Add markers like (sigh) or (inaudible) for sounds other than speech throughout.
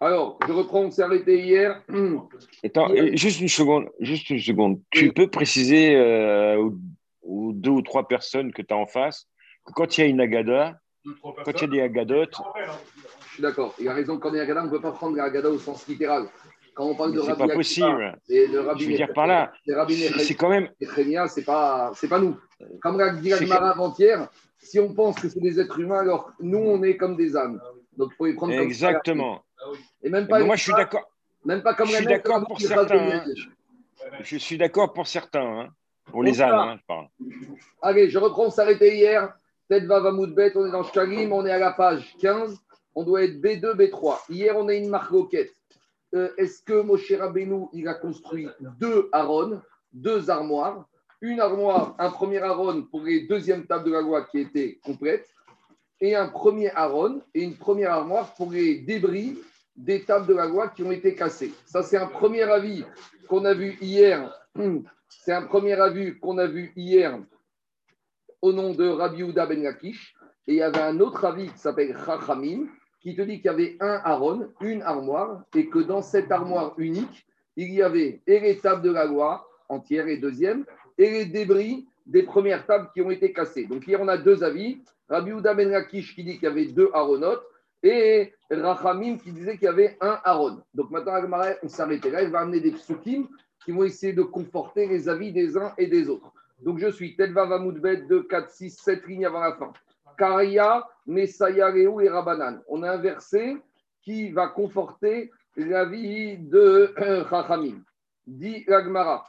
Alors, je reprends, on s'est arrêté hier. (clears throat) Attends, Hier. juste une seconde. Juste une seconde. Tu peux préciser euh, aux, aux deux ou trois personnes que tu as en face que quand il y a une agada, quand il y a des agadotes, Je suis d'accord. Il a raison, quand on est Agada, on ne peut pas prendre la Agada au sens littéral. Quand on parle de c'est Rabbi pas possible. et de Rabbi Je veux dire par là, de C'est c'est quand même. C'est pas, c'est pas nous. Comme l'a dit C'est Agmara avant-hier, si on pense que c'est des êtres humains, alors nous, on est comme des âmes. Donc, il faut les prendre comme Exactement. Et même pas, moi, je suis d'accord. même pas comme je la suis d'accord pour certains, hein. Je suis d'accord pour certains. hein. Pour On les hein, je parle. Allez, je reprends, on s'arrêtait hier. Tête va on est dans Shkalim, on est à la page 15. On doit être B2, B3. Hier, on a une marque roquette. Euh, Est-ce que Moshe Rabbeinu, il a construit deux Aaron, deux armoires? Une armoire, un premier Aaron pour les deuxièmes tables de la loi qui étaient complètes, et un premier Aaron et une première armoire pour les débris des tables de la loi qui ont été cassées. Ça, c'est un premier avis qu'on a vu hier. (clears throat) C'est un premier avis qu'on a vu hier au nom de Rabbi Yehuda Ben Lakish. Et il y avait un autre avis qui s'appelle Chachamim, qui te dit qu'il y avait un Aaron, une armoire, et que dans cette armoire unique, il y avait et les tables de la loi, entière et deuxième, et les débris des premières tables qui ont été cassées. Donc hier, on a deux avis. Rabbi Yehuda Ben Lakish qui dit qu'il y avait deux Aaronotes, et Rachamim qui disait qu'il y avait un Aaron. Donc maintenant, Agmara, on s'arrêtait là, il va amener des psukim qui vont essayer de conforter les avis des uns et des autres. Donc je suis Telva Vamoudbet 2, 4, 6, 7 lignes avant la fin. Karia, Messaya, Reu et Rabanan. On a un verset qui va conforter l'avis de (clears throat) Chachamim. Dit l'Agmara.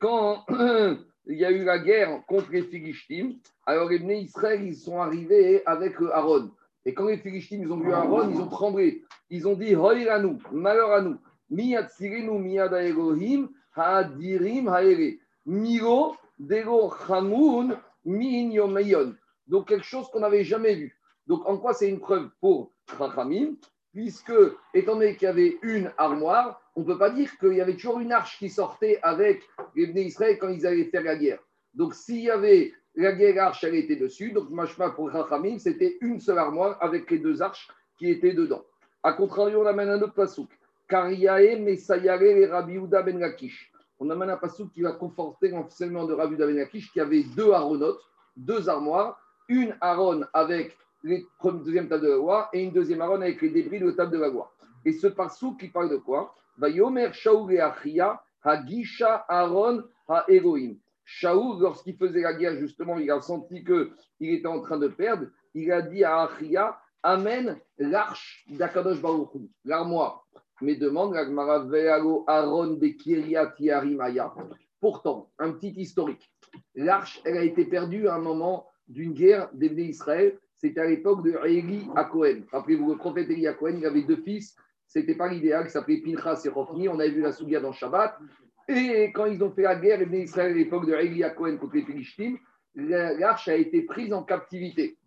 Quand (clears throat) il y a eu la guerre contre les Philistines, alors les Bnei ils sont arrivés avec euh, Aaron. Et quand les Philistines, ils ont vu Aaron, ils ont tremblé. Ils ont dit, Hoiranu, malheur à nous. Miyatsirenu miyada Elohim, ha'adirim ha'ere. Miro, dego chamoun, min yomeyon. Donc quelque chose qu'on n'avait jamais vu. Donc en quoi c'est une preuve pour Chachamim Puisque, étant donné qu'il y avait une armoire, on ne peut pas dire qu'il y avait toujours une arche qui sortait avec les Bnei Israël quand ils allaient faire la guerre. Donc s'il y avait la guerre, l'arche, elle était dessus. Donc machma pour Chachamim, c'était une seule armoire avec les deux arches qui étaient dedans. A contrario, on amène un autre pasouk. Kariae, Mesayare et Rabbi Yehuda ben Lakish. On amène un pasouk qui va conforter l'enseignement de Rabbi Yehuda ben Lakish qui avait deux aronotes, deux armoires, une aron avec les deuxième table de la loi et une deuxième aron avec les débris de la table de la loi. Et ce pasouk qui parle de quoi? Va Yomer Shaul et Achia, Hagisha Aaron Ha. Shaul, lorsqu'il faisait la guerre, justement, il a senti qu'il était en train de perdre. Il a dit à Achia Amène l'arche d'Akadosh Baruch l'armoire. Mais demande la Gemara, Ve'alo Aaron de Kiryat Yarim Aya. Pourtant, un petit historique. L'arche, elle a été perdue à un moment d'une guerre des Israël. C'était à l'époque de Eli à Cohen. Rappelez-vous, le prophète Eli à Cohen, il avait deux fils. C'était pas l'idéal, qui s'appelait Pinchas et Hophni. On avait vu la Sougia dans Shabbat. Et quand ils ont fait la guerre, Bnei Israël, à l'époque de Eli à Cohen contre les Philistines, l'arche a été prise en captivité.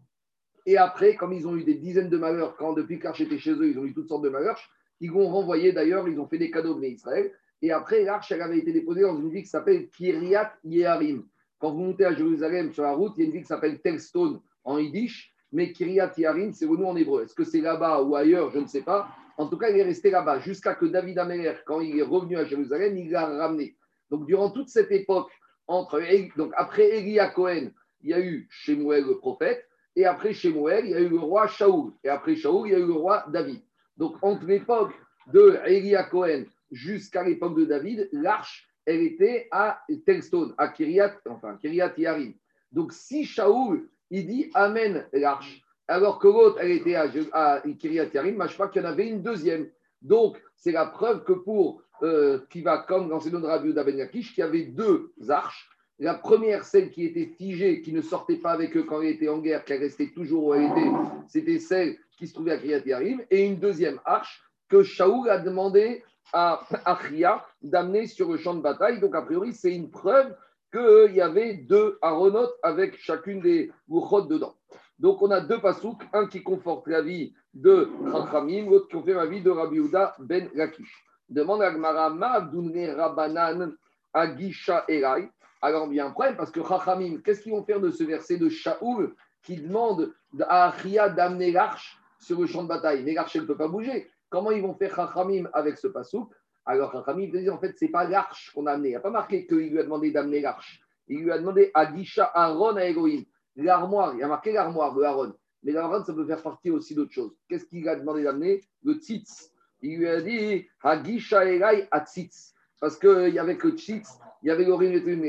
Et après, comme ils ont eu des dizaines de malheurs, quand depuis que l'arche était chez eux, ils ont eu toutes sortes de malheurs, ils l'ont renvoyé d'ailleurs, ils ont fait des cadeaux aux Bnei Israël. Et après, l'arche, elle avait été déposée dans une ville qui s'appelle Kiryat Yeharim. Quand vous montez à Jérusalem sur la route, il y a une ville qui s'appelle Telstone en yiddish, mais Kiryat Yeharim, c'est nom en hébreu. Est-ce que c'est là-bas ou ailleurs Je ne sais pas. En tout cas, il est resté là-bas jusqu'à que David Améler, quand il est revenu à Jérusalem, il l'a ramené. Donc, durant toute cette époque, entre, donc après Elia Cohen, il y a eu Shemuel le prophète, et après Shemuel, il y a eu le roi Shaoul, et après Shaoul, il y a eu le roi David. Donc, entre l'époque de Elia Cohen jusqu'à l'époque de David, l'arche, elle était à Telstone, à Kiryat, enfin, Kiryat Yarim. Donc, si Shaoul, il dit Amen l'arche, alors que l'autre, elle était à, à Kiryat Yarim, je crois qu'il y en avait une deuxième. Donc, c'est la preuve que pour, euh, qui va comme dans de Rabbi Yehuda Ben Yakish, qu'il y avait deux arches. La première, celle qui était figée, qui ne sortait pas avec eux quand elle était en guerre, qui restait toujours où elle était, c'était celle qui se trouvait à Kiryat Yarim. Et une deuxième arche que Shaoul a demandé à Achia d'amener sur le champ de bataille. Donc, a priori, c'est une preuve qu'il y avait deux aronotes avec chacune des bouchot dedans. Donc, on a deux pasouks, un qui conforte la vie de Chachamim, l'autre qui confirme la vie de Rabbi ben Lakish. Demande à Gmara, Rabanan Agisha Erai. Alors, un problème parce que Chachamim, qu'est-ce qu'ils vont faire de ce verset de Shaoul qui demande à Achia d'amener l'arche sur le champ de bataille? Mais l'arche, elle ne peut pas bouger. Comment ils vont faire Chachamim avec ce pasouk Alors Chachamim dit en fait, ce n'est pas l'arche qu'on a amené. Il n'y a pas marqué qu'il lui a demandé d'amener l'arche. Il lui a demandé à Gisha Aaron à Elohim. L'armoire, il a marqué l'armoire, le Aaron. Mais l'Aaron, ça peut faire partie aussi d'autres choses. Qu'est-ce qu'il a demandé d'amener? Le tzitz. Il lui a dit Hagisha Elai à tzitz. Parce qu'il y avait que le tzitz, il y avait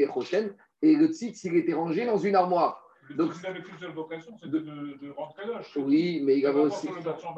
Rochen, et le tzitz, il était rangé dans une armoire. Donc, il avait qu'une seule vocation, c'était de, de, rentrer l'âge. Oui, mais il avait aussi,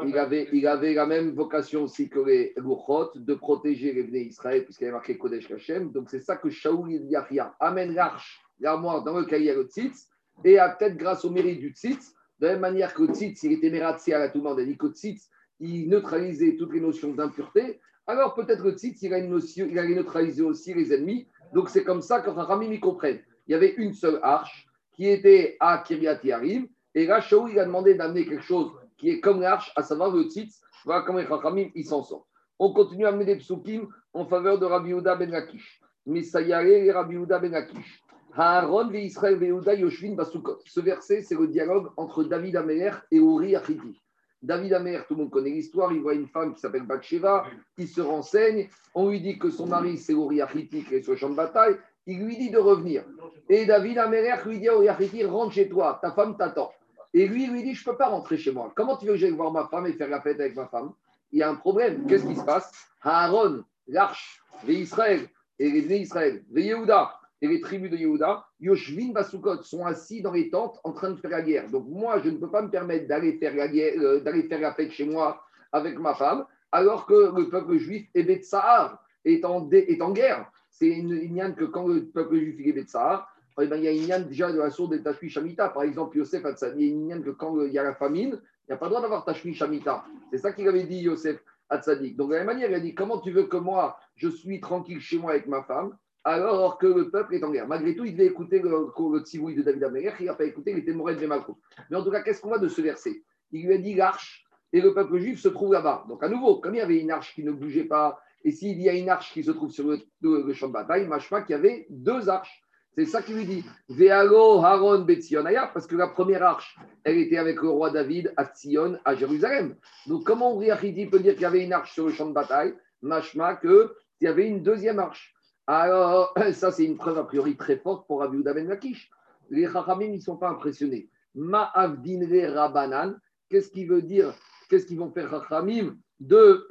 il avait, il avait la même vocation aussi que les Louchot, de protéger les Bnei Israël, puisqu'il avait marqué Kodesh Hashem. Donc, c'est ça que Shaoul Yahya amène l'arche, l'armoire dans lequel il y a le tzitz, et peut-être grâce au mérite du tzitz, de la même manière que le tzitz, il était mératsé à tout le monde, a dit que le tzitz, il neutralisait toutes les notions d'impureté, alors peut-être que le tzitz, il, a une notion, il allait neutraliser aussi les ennemis. Donc, c'est comme ça que Ramim y comprennent. Il y avait une seule arche, qui était à Kiryat Yarim. Et là, Shaou, il a demandé d'amener quelque chose qui est comme l'arche, à savoir le tzitz. Voilà comment les Chachamim, s'en sortent. On continue à amener des psukim en faveur de Rabbi Yehuda ben Lakish. Misayare et Rabbi Yehuda ben Lakish. Haaron ve Israël Yehuda Yoshvin Basukot. Ce verset, c'est le dialogue entre David Améler et Uri Achiti. David Amer, tout le monde connaît l'histoire, il voit une femme qui s'appelle Bathsheba, il se renseigne, on lui dit que son mari c'est Uri Achiti qui est sur le champ de bataille, il lui dit de revenir. Et David Améler lui dit à Achiti, rentre chez toi, ta femme t'attend. Et lui, lui dit, je ne peux pas rentrer chez moi. Comment tu veux que j'aille voir ma femme et faire la fête avec ma femme? Il y a un problème. Qu'est-ce qui se passe? Aaron, l'arche, les Israël, et les Israël, les Yehuda, et les tribus de Yehuda, Yoshvin Basukot, sont assis dans les tentes en train de faire la guerre. Donc moi, je ne peux pas me permettre d'aller faire la, guerre, euh, fête chez moi avec ma femme, alors que le peuple juif, est en, est en guerre. C'est une ignane que quand le peuple juif est Ebet Sahar, eh ben, il y a une déjà de la source de Tashmi Shamita. Par exemple, Yosef Hatzadi, il y a une que quand il y a la famine, il n'y a pas le droit d'avoir Tashmi Shamita. C'est ça qu'il avait dit Yosef Hatzadik. Donc de la même manière, il a dit comment tu veux que moi, je suis tranquille chez moi avec ma femme alors que le peuple est en guerre? Malgré tout, il devait écouter le, le de David Améler, il n'a pas écouté, il était de Malchut. Mais en tout cas, qu'est-ce qu'on voit de ce verset? Il lui a dit l'arche et le peuple juif se trouve là-bas. Donc à nouveau, comme il y avait une arche qui ne bougeait pas, et s'il y a une arche qui se trouve sur le, champ de bataille, machma qu'il y avait deux arches. C'est ça qu'il lui dit. Vealo Haron Betzionaya, parce que la première arche, elle était avec le roi David à Tzion, à Jérusalem. Donc comment Uriachidi peut dire qu'il y avait une arche sur le champ de bataille? Machma qu'il y avait une deuxième arche. Alors, (coughs) ça, c'est une preuve a priori très forte pour Rabbi Ben Lakish. Les Chachamim, ils ne sont pas impressionnés. Ma'avdinre Rabanan, qu'est-ce qui veut dire? Qu'est-ce qu'ils vont faire Chachamim de,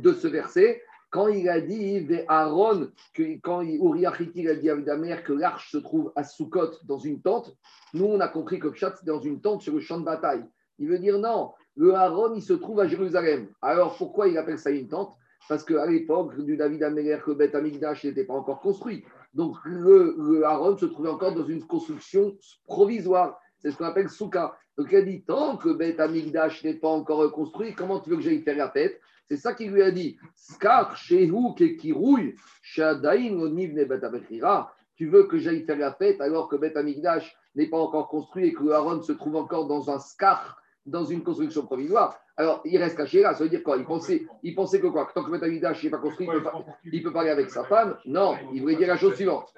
de ce verset quand il a dit Aaron, que, quand Uriachiti a dit à Damer que l'arche se trouve à Sukkot dans une tente, nous on a compris que Pshat c'est dans une tente sur le champ de bataille. Il veut dire non, le Aaron il se trouve à Jérusalem. Alors pourquoi il appelle ça une tente? Parce qu'à l'époque du David Améler, que Beth Amigdash n'était pas encore construit. Donc le, le, Aaron se trouvait encore dans une construction provisoire. C'est ce qu'on appelle souka. Donc il a dit tant que Beth Amigdash n'est pas encore construit, comment tu veux que j'aille faire la fête? C'est ça qu'il lui a dit. Skar shehu kekirouille, shadain onivne Bet Tu veux que j'aille faire la fête alors que Beth Amigdash n'est pas encore construit et que Aaron se trouve encore dans un skar, dans une construction provisoire? Alors, il reste caché là, ça veut dire quoi? Il pensait, il pensait que quoi? Tant que Betamidash n'est pas construit, il peut, parler avec sa femme? Non, il voulait dire la chose suivante.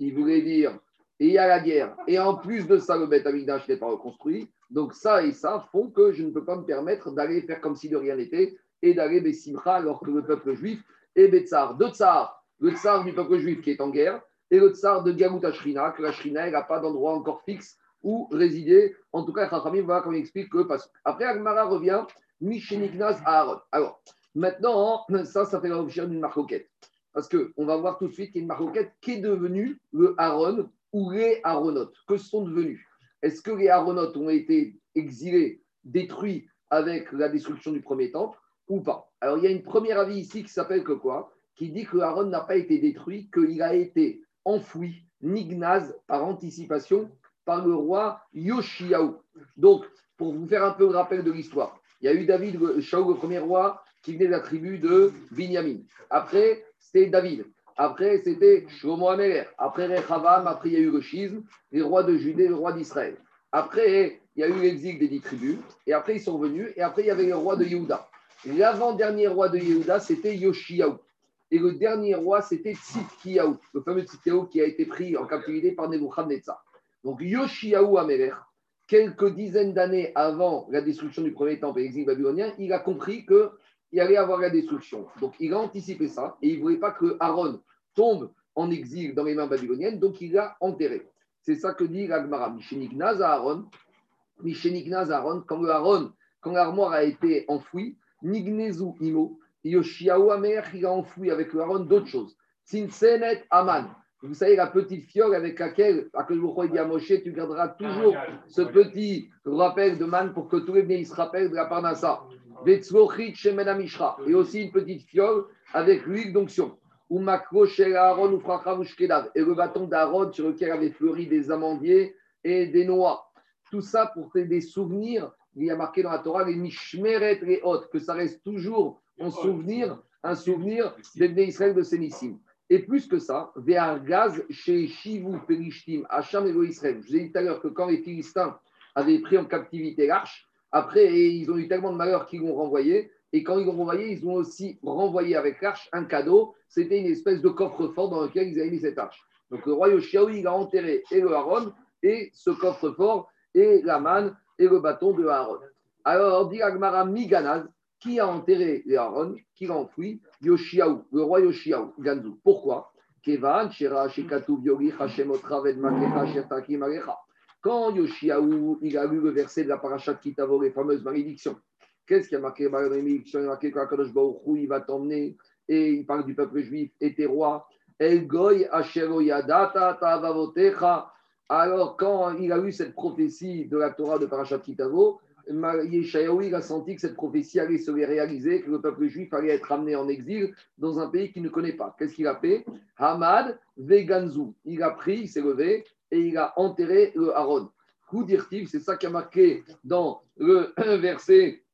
Il voulait dire, et il y a la guerre, et en plus de ça, le Betamidash n'est pas reconstruit. Donc, ça et ça font que je ne peux pas me permettre d'aller faire comme si de rien n'était et d'aller Bessimcha alors que le peuple juif est Betsar. Deux tsars, le tsar du peuple juif qui est en guerre et le tsar de Galut Ashrina, que la Shrina n'a pas d'endroit encore fixe où résider. En tout cas, Chachamim, voilà comment il explique que. Parce... Après, Agmara revient, Misheniknaz à Aaron. Alors, maintenant, ça, ça fait l'objet d'une marcoquette. Parce qu'on va voir tout de suite qu'il y a une marcoquette qui est devenue le Aaron ou les Aaronotes. Que sont devenus Est-ce que les Aaronotes ont été exilés, détruits avec la destruction du premier temple ou pas? Alors, il y a une première avis ici qui s'appelle que quoi? Qui dit que Aaron n'a pas été détruit, qu'il a été enfoui, nignaz, par anticipation, par le roi Yoshiaou. Donc, pour vous faire un peu le rappel de l'histoire, il y a eu David, Shaou, le premier roi, qui venait de la tribu de Binyamin. Après, c'était David. Après, c'était Shlomo Améler. Après, Rechavam. Après, il y a eu le schisme, les rois de Judée, le roi d'Israël. Après, il y a eu l'exil des dix tribus. Et après, ils sont venus. Et après, il y avait le roi de Yehuda. L'avant-dernier roi de Yehuda, c'était Yoshiaou. Et le dernier roi, c'était Tzidkiyahu, le fameux Tzidkiyahu qui a été pris en captivité par Nebuchadnezzar. Donc Yoshiaou Amelech, quelques dizaines d'années avant la destruction du premier temple et l'exil babylonien, il a compris qu'il allait avoir la destruction. Donc il a anticipé ça et il ne voulait pas que Aaron tombe en exil dans les mains babyloniennes, donc il l'a enterré. C'est ça que dit l'Agmara. Mishénignaz Aaron, Mishénignaz Aaron, quand Aaron, quand l'armoire a été enfouie, Nignezu Imo, Yoshiaou Amer, il a enfoui avec le Aaron d'autres choses. Sinsenet Aman. Vous savez, la petite fiole avec laquelle, à que vous dit à Moshe, tu garderas toujours ce petit rappel de man pour que tous les bénis se rappellent de la Parnassa. Et aussi une petite fiole avec l'huile d'onction. Et le bâton d'Aaron sur lequel avaient fleuri des amandiers et des noix. Tout ça pour des souvenirs, il y a marqué dans la Torah, les mishmeret les hautes, que ça reste toujours en souvenir, un souvenir des Israël de Sénissim. Et plus que ça, gaz chez Shivu Perishtim, Hacham et Israël. Je vous ai dit tout à l'heure que quand les Philistins avaient pris en captivité l'arche, après, ils ont eu tellement de malheur qu'ils l'ont renvoyé. Et quand ils l'ont renvoyé, ils ont aussi renvoyé avec l'arche un cadeau. C'était une espèce de coffre-fort dans lequel ils avaient mis cette arche. Donc le roi Yoshiaou, il a enterré et le Aaron, et ce coffre-fort, et la manne, et le bâton de Aaron. Alors, dit Agmara Miganaz, qui a enterré les Aaron, qui l'a enfoui? Yoshiaou, le roi Yoshiaou, Ganzou. Pourquoi? Kevan, Quand Yoshiaou, il a lu le verset de la parachat Kitavo, les fameuses malédictions, qu'est-ce qui a marqué dans la malédiction Il a marqué qu'Akadosh il va t'emmener, et il parle du peuple juif, et tes rois. El Goy. Alors, quand il a lu cette prophétie de la Torah de Parashat Kitavo, Yeshayahu, a senti que cette prophétie allait se réaliser, que le peuple juif allait être amené en exil dans un pays qu'il ne connaît pas. Qu'est-ce qu'il a fait? Hamad Veganzu. Il a pris, il s'est levé et il a enterré le Aaron. Koudirtiv, c'est ça qui a marqué dans le (clears throat) verset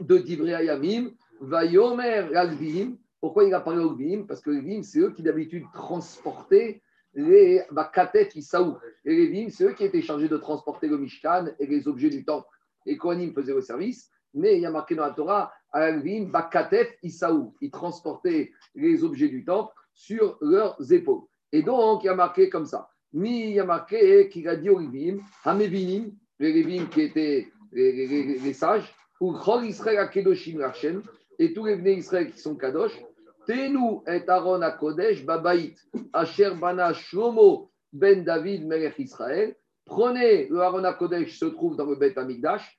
de Divrei Yamim. Vayomer Lagvim. Pourquoi il a parlé au Parce que les c'est eux qui d'habitude transportaient les Bakatet Isaou. Et les Vim, c'est eux qui étaient chargés de transporter le Mishkan et les objets du temple et Kohanim faisaient le service, mais il y a marqué dans la Torah, Alvim, Bakatef, Isaou. Ils transportaient les objets du temple sur leurs épaules. Et donc, il y a marqué comme ça. Mais il y a marqué qu'il a dit aux Lévim, Hamevinim, les Lévim qui étaient les, sages, ou Chol Israël à Kedoshim Rachen, et tous les venus Israël qui sont Kadosh, Tenu et Aaron à Kodesh, Babaït, Asher Bana Shlomo ben David, Melech Israël, Prenez le Aaron Kodesh se trouve dans le Bet Amigdash.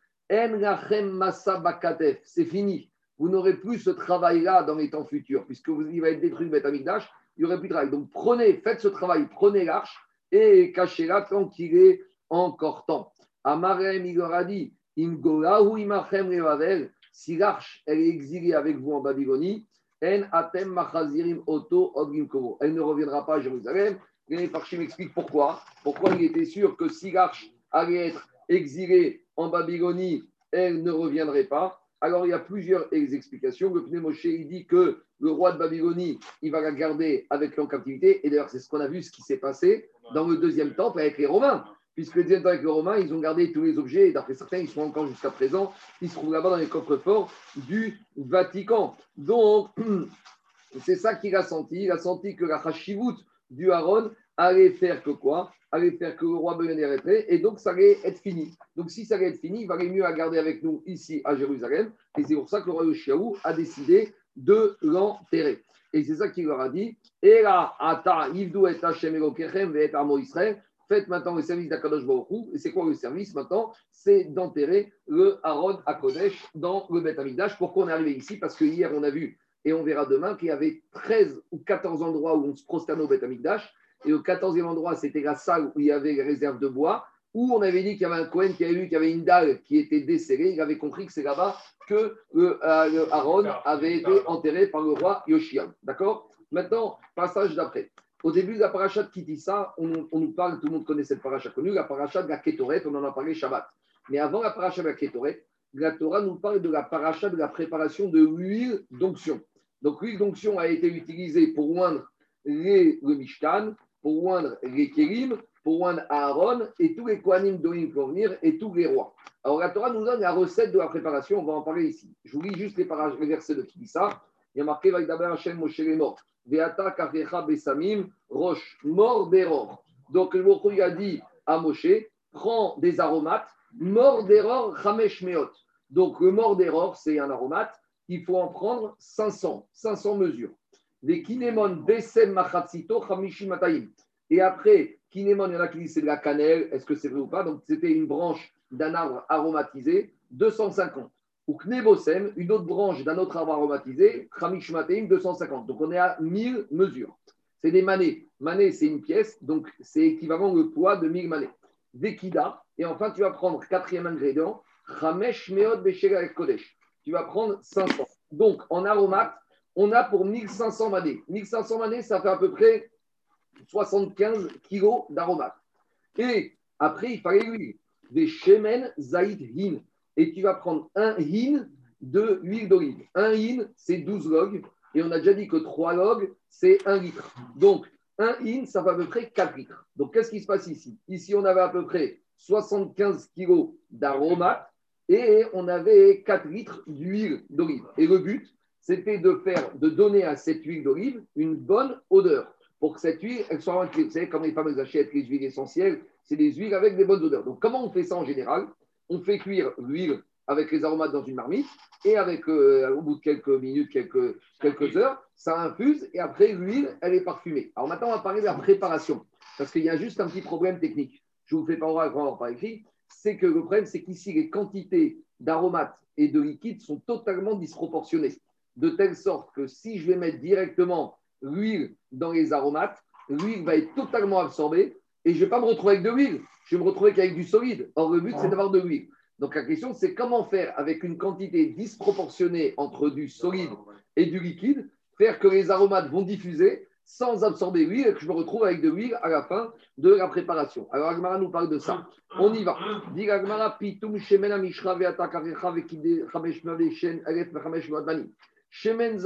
C'est fini. Vous n'aurez plus ce travail-là dans les temps futurs, puisque vous, il va être détruit le Bet Amigdash. Il n'y aurait plus de travail. Donc prenez, faites ce travail, prenez l'arche et cachez-la tant qu'il est encore temps. Amarem, il leur a dit si l'arche est exilée avec vous en Babylonie, elle ne reviendra pas à Jérusalem les Parchim m'explique pourquoi. Pourquoi il était sûr que si l'arche allait être exilée en Babylonie, elle ne reviendrait pas. Alors il y a plusieurs explications. Le Pneu Moshe, il dit que le roi de Babylonie, il va la garder avec lui en captivité. Et d'ailleurs, c'est ce qu'on a vu, ce qui s'est passé dans le deuxième temple avec les Romains. Puisque le deuxième temple avec les Romains, ils ont gardé tous les objets. Et d'après certains, ils sont encore jusqu'à présent. Ils se trouvent là-bas dans les coffres-forts du Vatican. Donc, (clears throat) c'est ça qu'il a senti. Il a senti que la Hashivut du Aaron allait faire que quoi? Allait faire que le roi arrêterait, et donc ça allait être fini. Donc si ça allait être fini, il valait mieux à garder avec nous ici à Jérusalem, et c'est pour ça que le roi Yoshiaou a décidé de l'enterrer. Et c'est ça qu'il leur a dit. Et là, Ata, Yivdou et Hashem Elokechem, et Amo Israël, faites maintenant le service d'Akadosh Baruch Et c'est quoi le service maintenant? C'est d'enterrer le Aaron à Kodesh dans le Beth Amidash. Pourquoi on est arrivé ici? Parce que hier, on a vu et on verra demain qu'il y avait 13 ou 14 endroits où on se prosternait au Beth Amikdash. Et au 14e endroit, c'était la salle où il y avait les réserves de bois, où on avait dit qu'il y avait un Cohen qui avait vu qu'il y avait une dalle qui était desserrée. Il avait compris que c'est là-bas que le, euh, Aaron avait été enterré par le roi Yoshiam. D'accord? Maintenant, passage d'après. Au début de la paracha de Kitissa, on, on, nous parle, tout le monde connaît cette paracha connue, la paracha de la Ketoret, on en a parlé Shabbat. Mais avant la paracha de la Ketoret, la Torah nous parle de la paracha de la préparation de l'huile d'onction. Donc l'huile d'onction a été utilisée pour oindre les, le Mishkan, pour oindre les Kérim, pour oindre Aaron et tous les Kohanim dont il vont venir et tous les rois. Alors la Torah nous donne la recette de la préparation, on va en parler ici. Je vous lis juste les, versets de ça. Il y a marqué d'abord Hashem Moshe les morts. Veata Kafecha Besamim Roche, mort d'error. Donc le il a dit à Moshe, prends des aromates, mort d'erreur, Hamesh Meot. Donc le mort d'erreur, c'est un aromate, il faut en prendre 500, 500 mesures. Des kinémon besem machatzito chamishimataim. Et après, kinémon, il y en a qui disent c'est de la cannelle, est-ce que c'est vrai ou pas? Donc c'était une branche d'un arbre aromatisé, 250. Ou knebosem, une autre branche d'un autre arbre aromatisé, chamishimataim, 250. Donc on est à 1000 mesures. C'est des manets. Manet, c'est une pièce, donc c'est équivalent au poids de 1000 manets. Vekida, et enfin tu vas prendre quatrième ingrédient, Ramesh Meod Kodesh. Tu vas prendre 500. Donc en aromate, on a pour 1500 manets. 1500 manets, ça fait à peu près 75 kilos d'aromates. Et après, il fallait l'huile. Des Shemen Zaïd Hin. Et tu vas prendre un Hin de huile d'olive. Un Hin, c'est 12 logs. Et on a déjà dit que 3 logs, c'est 1 litre. Donc, un in, ça fait à peu près 4 litres. Donc, qu'est-ce qui se passe ici? Ici, on avait à peu près 75 kilos d'aromates et on avait 4 litres d'huile d'olive. Et le but, c'était de faire, de donner à cette huile d'olive une bonne odeur. Pour que cette huile, elle soit Vous savez, comme les femmes achètent les huiles essentielles, c'est des huiles avec des bonnes odeurs. Donc, comment on fait ça en général? On fait cuire l'huile avec les aromates dans une marmite et avec, euh, au bout de quelques minutes, quelques, quelques heures, ça infuse et après l'huile, elle est parfumée. Alors maintenant, on va parler de la préparation parce qu'il y a juste un petit problème technique. Je ne vous fais pas oral, par écrit. C'est que le problème, c'est qu'ici, les quantités d'aromates et de liquides sont totalement disproportionnées. De telle sorte que si je vais mettre directement l'huile dans les aromates, l'huile va être totalement absorbée et je ne vais pas me retrouver avec de l'huile. Je vais me retrouver avec du solide. Or, le but, c'est d'avoir de l'huile. Donc la question, c'est comment faire avec une quantité disproportionnée entre du solide et du liquide, faire que les aromates vont diffuser sans absorber l'huile et que je me retrouve avec de l'huile à la fin de la préparation. Alors Agmara nous parle de ça. On y va. Shemen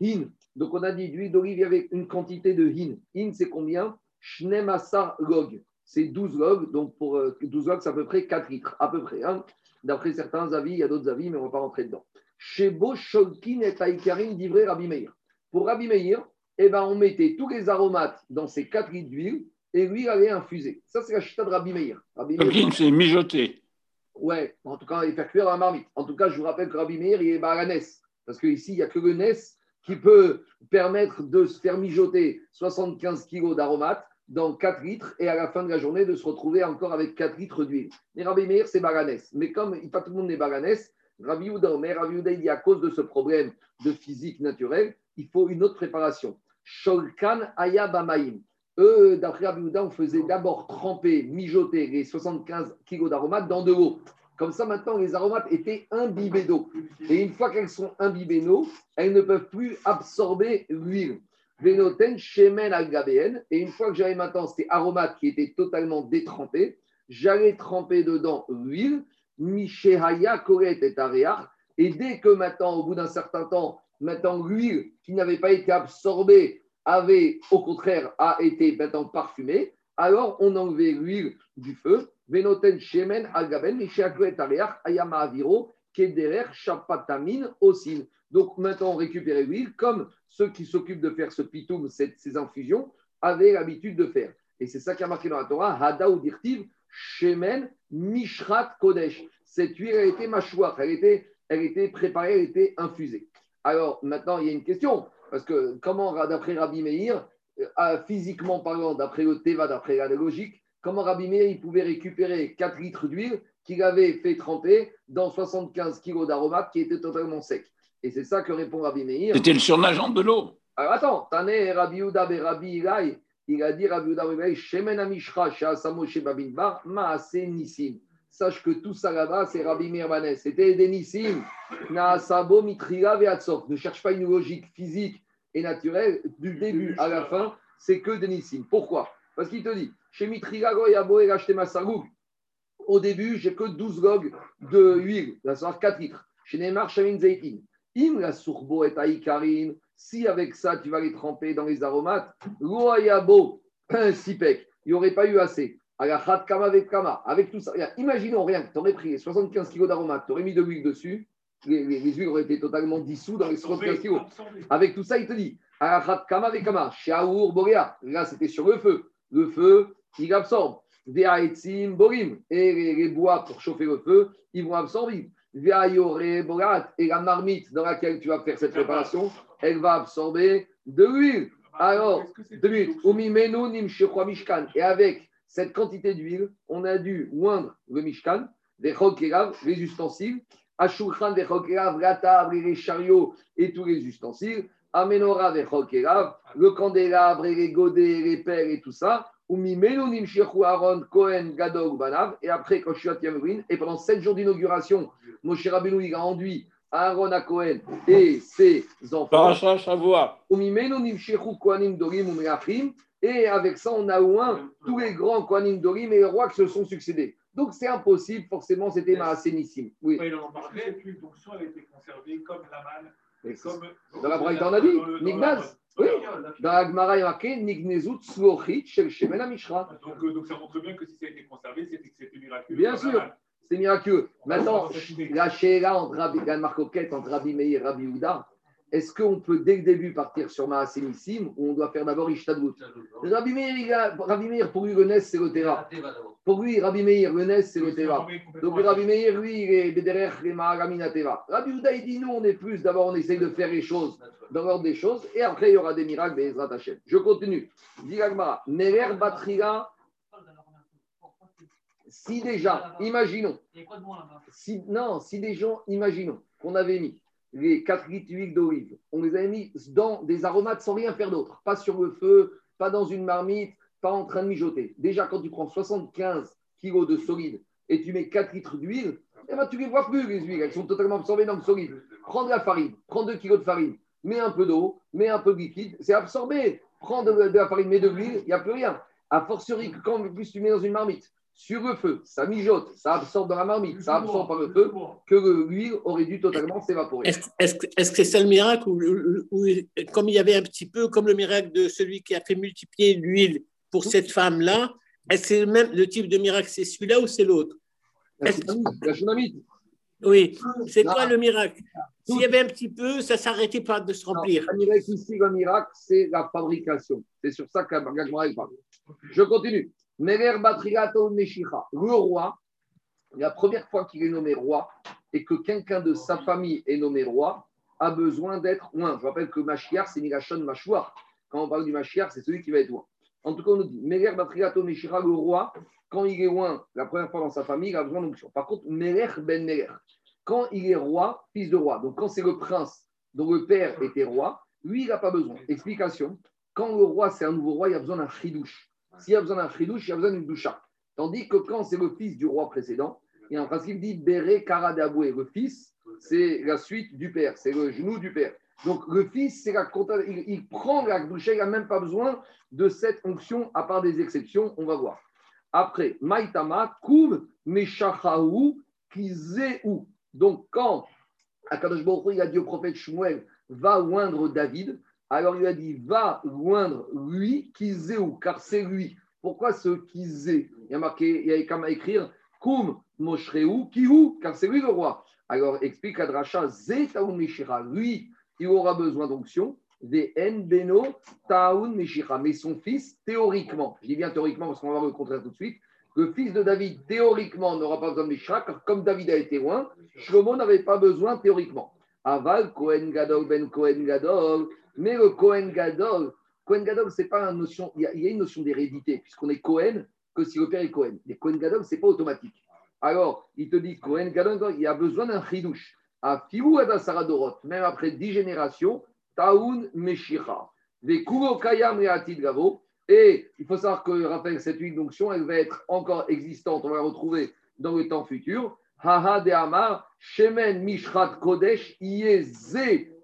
hin. Donc on a dit d'huile d'olive avec une quantité de hin. Hin c'est combien? Shnemasar log c'est 12 logs. Donc, pour 12 euh, logs, c'est à peu près 4 litres, à peu près. Hein. D'après certains avis, il y a d'autres avis, mais on ne va pas rentrer dedans. Sholkin et Taïkarim d'ivré Rabbi Meir. Pour Rabbi Meir, eh ben, on mettait tous les aromates dans ces 4 litres d'huile et l'huile allait infuser. Ça, c'est la chita de Rabbi Meir. Rabbi Meir c'est mijoté. Ouais, en tout cas, il fait cuire la marmite. En tout cas, je vous rappelle que Rabbi Meir, il est baranès. Parce qu'ici, il n'y a que le Nes qui peut permettre de se faire mijoter 75 kg d'aromates dans 4 litres et à la fin de la journée de se retrouver encore avec 4 litres d'huile. Mais Rabbi Meir, c'est baganès. Mais comme pas tout le monde n'est baganès, Rabbi Ouda, mais Rabbi Ouda, il dit à cause de ce problème de physique naturelle, il faut une autre préparation. Sholkan Ayabamaim. Eux, d'après Rabbi Ouda, on faisait d'abord tremper, mijoter les 75 kg d'aromates dans de l'eau. Comme ça, maintenant, les aromates étaient imbibés d'eau. Et une fois qu'elles sont imbibées d'eau, elles ne peuvent plus absorber l'huile. Venoten Shemen al Et une fois que j'avais maintenant ces aromates qui étaient totalement détrempés, j'allais tremper dedans l'huile, Mishehaya Koret et Et dès que maintenant, au bout d'un certain temps, maintenant l'huile qui n'avait pas été absorbée avait au contraire a été maintenant parfumée, alors on enlevait l'huile du feu. Venoten Shemen al Gaben, Koret Ayama Aviro, Kederer Chapatamin Osin. Donc maintenant, on récupère l'huile comme ceux qui s'occupent de faire ce pitoum, ces infusions, avaient l'habitude de faire. Et c'est ça qui a marqué dans la Torah, Hada ou Dirtiv, Shemen Mishrat Kodesh. Cette huile, a été mâchoire, elle était, elle était préparée, elle était infusée. Alors maintenant, il y a une question, parce que comment, d'après Rabbi Meir, euh, physiquement parlant, d'après le Teva, d'après la logique, comment Rabbi Meir il pouvait récupérer 4 litres d'huile qu'il avait fait tremper dans 75 kilos d'aromates qui étaient totalement secs et c'est ça que répond Rabbi Meir. C'était le surnageant de l'eau. Alors attends, Tane Rabbi Uda Rabbi Ilai, il a dit Rabbi Uda Rabbi Shemen Amishra Shasamo Babin Bar Maase Nissim. Sache que tout ça là-bas, c'est Rabbi Meir C'était des Nissim. Naasabo Mitriga. Ne cherche pas une logique physique et naturelle. Du début à la fin, c'est que des Nissim. Pourquoi? Parce qu'il te dit Chez Mitriga Goyabo et Masagou. Au début, j'ai que 12 gogs de huile, ça sera 4 litres. Chez Neymar Shamin Zaitin. Im la surbo et aïkarin, si avec ça tu vas les tremper dans les aromates, loyabo, un sipek, il n'y aurait pas eu assez. Agachat kama avec kama, avec tout ça. Imaginons rien, tu aurais pris 75 kg d'aromates, tu aurais mis de l'huile dessus, les, huiles auraient été totalement dissous dans les 75 kg. Avec tout ça, il te dit, agachat kama avec kama, shaour boréa. Là, c'était sur le feu. Le feu, il absorbe. Borim. Et les, les bois pour chauffer le feu, ils vont absorber. Borat. Et la marmite dans laquelle tu vas faire cette préparation, elle va absorber de l'huile. Alors, deux minutes. Et avec cette quantité d'huile, on a dû oindre le mishkan, des chokelav, les ustensiles, ashulchan des la table et les chariots et tous les ustensiles, amenora le candélabre et les godets, les pelles et tout ça. Aaron Cohen Gadol Banav. Et après, quand je suis à Tiamouvin, et pendant sept jours d'inauguration, Moshe Rabbeinu, il a enduit Aaron à Cohen et ses enfants. Et avec ça, on a oint tous les grands kohanim dorim et les rois qui se sont succédés. Donc c'est impossible, forcément, c'était Maasénissim. Oui. il en parlait, cette huile d'onction elle a été conservée comme la manne. Dans la on a dit, Nignaz. Oui. Dans la Gemara, il y a marqué Nignezut Tzlochit Shel Shemen HaMishra. Donc, euh, donc ça montre bien que si ça a été conservé, c'était que c'était miraculeux. Bien sûr. C'est miraculeux. Maintenant, la Sheila entre Rabbi, la marcoquette entre Rabbi Meir et Rabbi Houda, est-ce qu'on peut dès le début partir sur Maasénissim ou on doit faire d'abord Ishtadlut Rabbi Meir, il a- Rabbi Meir, pour Nes, c'est le Terra. Pour lui, Rabbi Meir, le Nes, c'est le complètement Donc Rabbi Meir, lui, il est derrière les Maharamin Teva. Rabbi Houda, il dit nous, on est plus, d'abord, on essaye de faire les choses dans l'ordre des choses, et après, il y aura des miracles, Bezrat Hashem. Je continue. Dit Agmara, Neler Batrila, si déjà, imaginons, si, non, si des gens, imaginons qu'on avait mis les 4 litres d'huile d'olive, on les avait mis dans des aromates sans rien faire d'autre, pas sur le feu, pas dans une marmite, pas en train de mijoter. Déjà, quand tu prends 75 kilos de solide et tu mets 4 litres d'huile, eh ben, tu ne les vois plus, les huiles, elles sont totalement absorbées dans le solide. Prends de la farine, prends 2 kilos de farine, mets un peu d'eau, mets un peu de liquide, c'est absorbé. Prends de, de la farine, mets de l'huile, il n'y a plus rien. A fortiori, que quand plus tu mets dans une marmite, sur le feu, ça mijote, ça absorbe dans la marmite, ça absorbe par le feu, que l'huile aurait dû totalement s'évaporer. Est-ce que c'est ça le miracle ou, ou- ou- comme il y avait un petit peu comme le miracle de celui qui a fait multiplier l'huile pour cette femme-là, est-ce que c'est le même le type de miracle C'est celui-là ou c'est l'autre? La la. Oui. C'est quoi le miracle? S'il y avait un petit peu, ça s'arrêtait pas de se remplir. Le miracle ici, le miracle, c'est la fabrication. C'est sur ça que Gagmara parle. Je continue. Merer Batrigato Meshicha. Le roi, la première fois qu'il est nommé roi et que quelqu'un de sa famille est nommé roi, a besoin d'être oint. Je rappelle que Mashiach, c'est Milachon Mashouar. Quand on parle du Mashiach, c'est celui qui va être oint. En tout cas, on nous dit Merer Batrigato Meshicha, le roi, quand il est oint la première fois dans sa famille, il a besoin d'onction. Par contre, Merer Ben Merer, quand il est roi, fils de roi, donc quand c'est le prince dont le père était roi, lui, il n'a pas besoin. Explication quand le roi, c'est un nouveau roi, il a besoin d'un chidouche. S'il a besoin d'un chidouche, il a besoin d'une doucha. Tandis que quand c'est le fils du roi précédent, il y a un principe dit Béré Karadaboué. Le fils, c'est la suite du père, c'est le genou du père. Donc le fils, c'est la il, il prend la doucha, il n'a même pas besoin de cette onction, à part des exceptions, on va voir. Après, Maïtama, Koum, Meshachaou, Kizéou. Donc quand Akadosh Baruch il a dit au prophète Shmuel, va oindre David, alors il a dit, va oindre lui, Kizéou, car c'est lui. Pourquoi ce Kizé? Il y a marqué, il y a à écrire, Koum, Moshreou, Kiou, car c'est lui le roi. Alors explique Adracha, Zetaoun Meshira, lui, il aura besoin d'onction, des N Beno, Taoun Meshira, mais son fils, théoriquement, je dis bien théoriquement parce qu'on va voir le contraire tout de suite, le fils de David, théoriquement, n'aura pas besoin de Meshira, car comme David a été loin, Shlomo n'avait pas besoin théoriquement. Aval, Kohen Gadol, Ben Kohen Gadol, mais le Kohen Gadol, Kohen Gadol, c'est pas une notion, il y, a, une notion d'hérédité, puisqu'on est Kohen que si le père est Kohen. Les Kohen Gadol, c'est pas automatique. Alors, il te dit Kohen Gadol, il y a besoin d'un chidouche. À Fiou Saradorot, même après dix générations, Taoun Gavo. Et il faut savoir que, rappelle, cette huile d'onction, elle va être encore existante, on va la retrouver dans le temps futur. Haha de Amar, Shemen Mishrat Kodesh, Yeze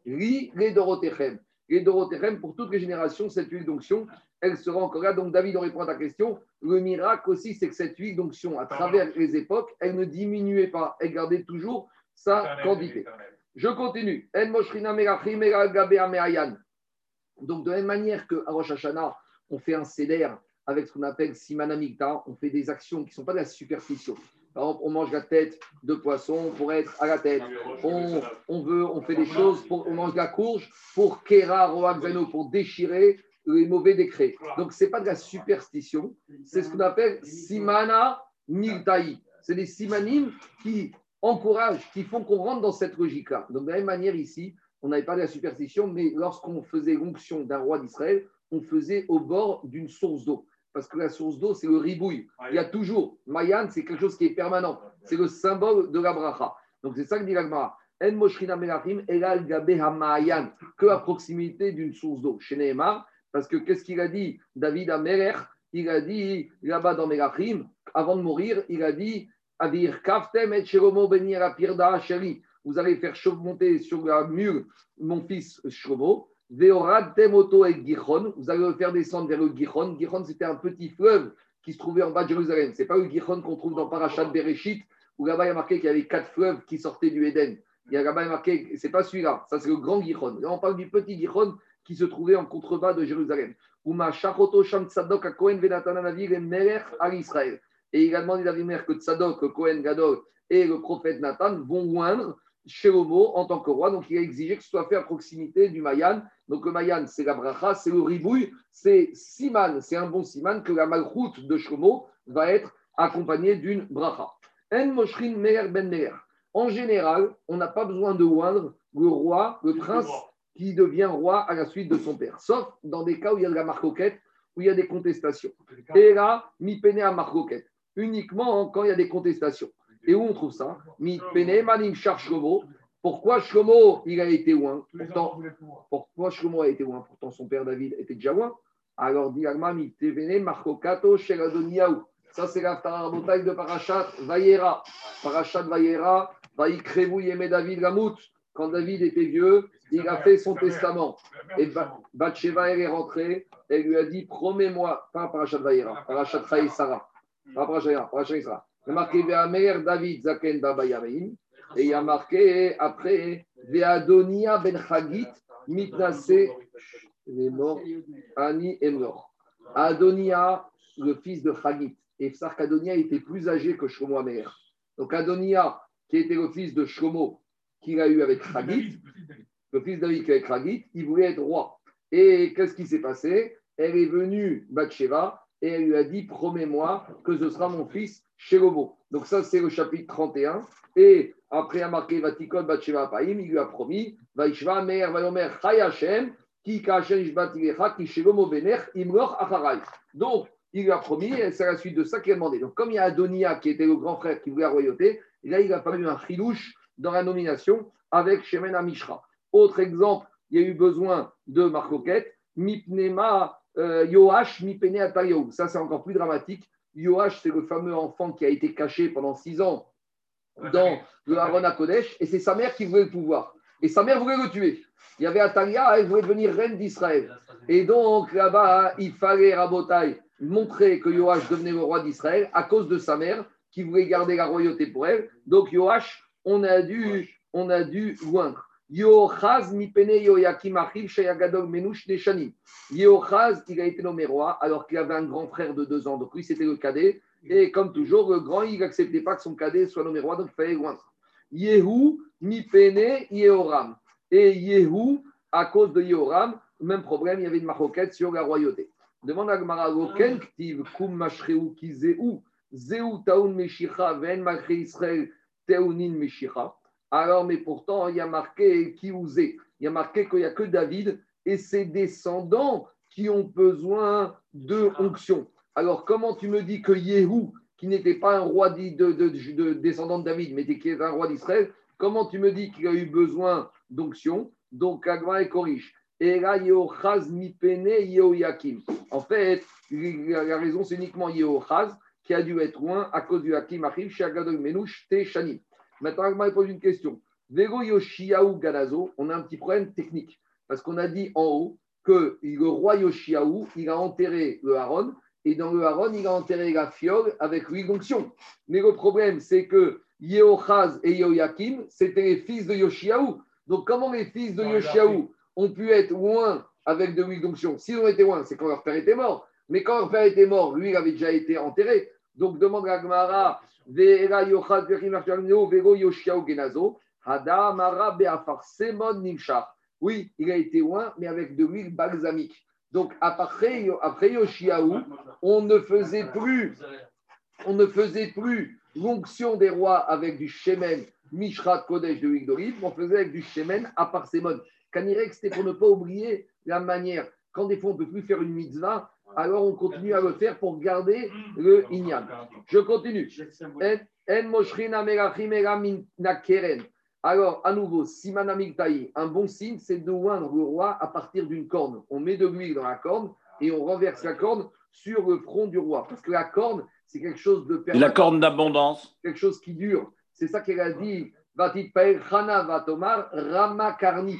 Ri Dorotechem. Les Dorotechem, pour toutes les générations, cette huile d'onction, elle sera encore là. Donc, David, on répond à ta question. Le miracle aussi, c'est que cette huile d'onction, à travers les époques, elle ne diminuait pas, elle gardait toujours sa quantité. Je continue. Donc, de la même manière qu'à Rosh Hashanah, on fait un céder avec ce qu'on appelle Simana Mikta, on fait des actions qui ne sont pas de la superstition. Par exemple, on mange la tête de poisson pour être à la tête. On, on veut, on fait des choses, pour, on mange la courge pour Kera Roakzano, pour déchirer les mauvais décrets. Donc, ce n'est pas de la superstition, c'est ce qu'on appelle simana miltaï. C'est des simanim qui encouragent, qui font qu'on rentre dans cette logique-là. Donc, de la même manière, ici, on n'avait pas de la superstition, mais lorsqu'on faisait l'onction d'un roi d'Israël, on faisait au bord d'une source d'eau. Parce que la source d'eau, c'est le ribouille. Il y a toujours, Mayan, c'est quelque chose qui est permanent. C'est le symbole de la bracha. Donc, c'est ça que dit l'Agmara. En moshrina melachim elal hamayan, que à proximité d'une source d'eau. Chez Nehemar, parce que qu'est-ce qu'il a dit? David Ameler, il a dit là-bas dans Melachim, avant de mourir, il a dit Avir kaftem et sheromo benir apirda sheri. Vous allez faire monter sur la mule mon fils Shlomo. Veorad temoto et Gichon. Vous allez le faire descendre vers le Gichon. Gichon, c'était un petit fleuve qui se trouvait en bas de Jérusalem. Ce n'est pas le Gichon qu'on trouve dans Parashat Bereshit, où là-bas il y a marqué qu'il y avait quatre fleuves qui sortaient du Éden. Il y a là-bas marqué, c'est pas celui-là, ça c'est le grand Gichon. Là, on parle du petit Gichon qui se trouvait en contrebas de Jérusalem. Sham tzadok Kohen al Israël. Et il a demandé que Tzadok, le Kohen Gadol et le prophète Nathan vont oindre Shelomo en tant que roi. Donc il a exigé que ce soit fait à proximité du Mayan. Donc le Mayan, c'est la bracha, c'est le ribouille, c'est Siman, c'est un bon Siman que la malroute de Shlomo va être accompagnée d'une bracha. En moshrin meher ben meher. En général, on n'a pas besoin de oindre le roi, le prince qui devient roi à la suite de son père, sauf dans des cas où il y a de la marcoquette, où il y a des contestations. Et là, mi pene à marcoquette, uniquement quand il y a des contestations. Et où on trouve ça? Pourquoi Shlomo, il a été loin Pourtant, pourquoi Shlomo a été loin Pourtant, son père David était déjà loin. Alors, dit Agma, mi tevene marcocato shel Adoniyahu. Ça, c'est la bataille de Parashat Vayera. Parashat Vayera, Vaikrevu Yeme David Gamout. Quand David était vieux, il a fait son testament. Et Ba- Bathsheba, elle est rentrée, elle lui a dit Promets-moi, pas Parashat Vayera, Parashat Chaï Sarah. Chaï Sarah. Il y a marqué Ve'amer David Zaken Baba. Et il y a marqué après Ve'adonia Ben Chagit Mitnase. Mort. Ani est mort. Adonia, le fils de Chagit. Et Psar qu'Adonia était plus âgé que Shlomo Amer. Donc Adonia, qui était le fils de Shlomo, qu'il a eu avec Chagit, le fils David qui est avec Chagit, il voulait être roi. Et qu'est-ce qui s'est passé? Elle est venue, Bathsheba, et elle lui a dit Promets-moi que ce sera mon fils Shelomo. Donc, ça, c'est le chapitre 31. Et après, a marqué Vatikon Bathsheba Paim, il lui a promis Vaishva Meir Vayomer Chai Hashem, Ki Ki Shelomo Bener, Imlor Acharai. Donc, il lui a promis, et c'est la suite de ça qu'il a demandé. Donc, comme il y a Adonia qui était le grand frère qui voulait la royauté, là, il a fallu un chilouche dans la nomination avec Shemen Amishra. Autre exemple, il y a eu besoin de Marcoquette, Mipnema Yoash Mipene Atayou. Ça, c'est encore plus dramatique. Yoash, c'est le fameux enfant qui a été caché pendant six ans dans le Haron à Kodesh, et c'est sa mère qui voulait le pouvoir. Et sa mère voulait le tuer. Il y avait Atalia, elle voulait devenir reine d'Israël. Et donc, là-bas, il fallait, Rabotai, montrer que Yoash devenait le roi d'Israël à cause de sa mère qui voulait garder la royauté pour elle. Donc, Yoash, on a dû, on a dû loindre. Yochaz mipene Yoyakim achiv shayagadol menush neshanim. Yochaz, il a été nommé roi alors qu'il avait un grand frère de deux ans. Donc lui, c'était le cadet. Et comme toujours, le grand, il n'acceptait pas que son cadet soit nommé roi, donc il fallait loindre. Yehu mipene Yehoram. Et Yehu, à cause de Yehoram, même problème, il y avait une maroquette sur la royauté. Demande à Gmara, Loken ktiv kum mashreu ki zeu, zeu taun meshicha, ven malche Israël teunin meshicha. Alors, mais pourtant, il y a marqué qui osait. Il y a marqué qu'il n'y a que David et ses descendants qui ont besoin de onction. Alors, comment tu me dis que Yehou, qui n'était pas un roi de, de, de- de- descendant de David, mais qui est un roi d'Israël, comment tu me dis qu'il a eu besoin d'onction? Donc, Agma et corrige. Et là, Yehochaz mipene Yehoyakim. En fait, la raison, c'est uniquement Yehochaz qui a dû être loin à cause du Hakim Achim, chez Agadol Menouche, Teshanim. Maintenant, Agma pose une question. Vego Yoshiaou Galazo, on a un petit problème technique. Parce qu'on a dit en haut que le roi Yoshiaou, il a enterré le Haron, et dans le Haron, il a enterré la fiole avec l'huile d'onction. Mais le problème, c'est que Yehochaz et Yehoyakim, c'était les fils de Yoshiaou. Donc, comment les fils de Yoshiaou ont pu être loin avec de l'huile d'onction? S'ils ont été loin, c'est quand leur père était mort. Mais quand leur père était mort, lui, il avait déjà été enterré. Donc, demande à Gmara, Oui, il a été loin, mais avec de l'huile balsamique. Donc après, après Yoshiaou, on ne faisait plus, on ne faisait plus l'onction des rois avec du Shemen, Mishrat Kodesh de l'huile d'olive, on faisait avec du Shemen à Parsémon. Kanirek, c'était pour ne pas oublier la manière. Quand des fois on ne peut plus faire une mitzvah, alors on continue à le faire pour garder le Inyan. Je continue. Alors, à nouveau, Siman Amigtaï, un bon signe, c'est de oindre le roi à partir d'une corne. On met de l'huile dans la corne et on renverse la corne sur le front du roi. Parce que la corne, c'est quelque chose de Et la permanent, corne d'abondance. quelque chose qui dure. C'est ça qu'elle a dit. Vatit pael chana vatomar rama karni.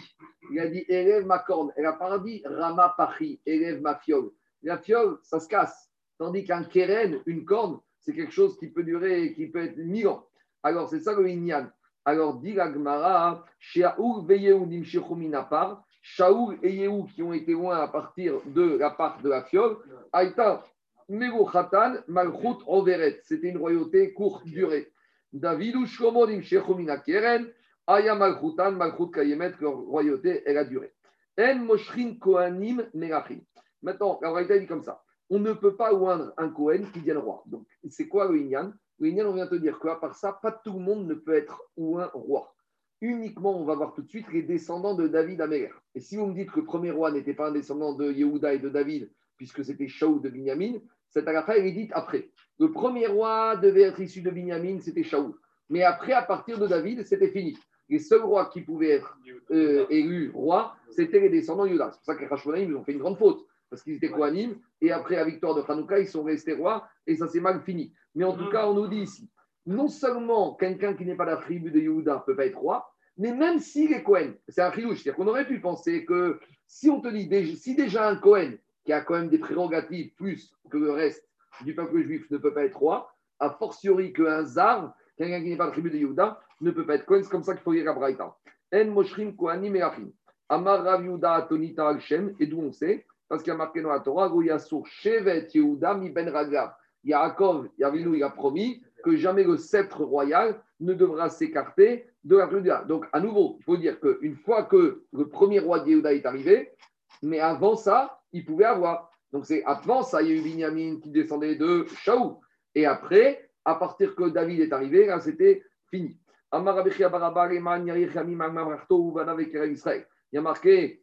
Il a dit élève ma corne. Elle a pas dit rama pachi, élève ma fiole. La fiole, ça se casse. Tandis qu'un keren, une corne, c'est quelque chose qui peut durer, qui peut être mille ans. Alors, c'est ça le inyan. Alors, dit la Gemara, Shaoul veyehu nimshechu minapar, Shaoul et Yehu qui ont été loin à partir de la part de la fiole, Aïta, Meruchatan, Malchut Overet. C'était une royauté courte durée. David ou Shlomo nimshechu minakeren, Aya Malchutan, Malchut Kayemet, leur royauté, elle a duré. En Moshrin Kohanim Melachim. Maintenant, la royauté dit comme ça. On ne peut pas oindre un Kohen qui devienne roi. Donc, c'est quoi le Inyan? Le Inyan, on vient te dire qu'à part ça, pas tout le monde ne peut être ou un roi. Uniquement, on va voir tout de suite les descendants de David Améler. Et si vous me dites que le premier roi n'était pas un descendant de Yehuda et de David, puisque c'était Shaoul de Binyamin, cette agafa, elle est dite après. Le premier roi devait être issu de Binyamin, c'était Shaoul. Mais après, à partir de David, c'était fini. Les seuls rois qui pouvaient être euh, élus rois, c'était les descendants de Yehuda. C'est pour ça que les ils ont fait une grande faute. Parce qu'ils étaient Kohanim, et après la victoire de Hanouka, ils sont restés rois, et ça s'est mal fini. Mais en tout cas, on nous dit ici, non seulement quelqu'un qui n'est pas la tribu de Yehuda ne peut pas être roi, mais même s'il est Cohen, c'est un chilouche, c'est-à-dire qu'on aurait pu penser que si on te dit, si déjà un Cohen, qui a quand même des prérogatives plus que le reste du peuple juif, ne peut pas être roi, a fortiori qu'un Zar, quelqu'un qui n'est pas la tribu de Yehuda, ne peut pas être Cohen, c'est comme ça qu'il faut lire la Braïta. En Moshrim Kohanim et. Amar Rav Yehuda Atonita al Shem, et d'où on sait, parce qu'il y a marqué dans la Torah, Goyasur Shevet Yehuda mi ben Ragav. Yaakov, Yavinu, il a promis que jamais le sceptre royal ne devra s'écarter de la Juda. Donc, à nouveau, il faut dire qu'une fois que le premier roi de Yehuda est arrivé, mais avant ça, il pouvait avoir. Donc, c'est avant ça, il y a eu Binyamin qui descendait de Shaou. Et après, à partir que David est arrivé, là, c'était fini. Il y a marqué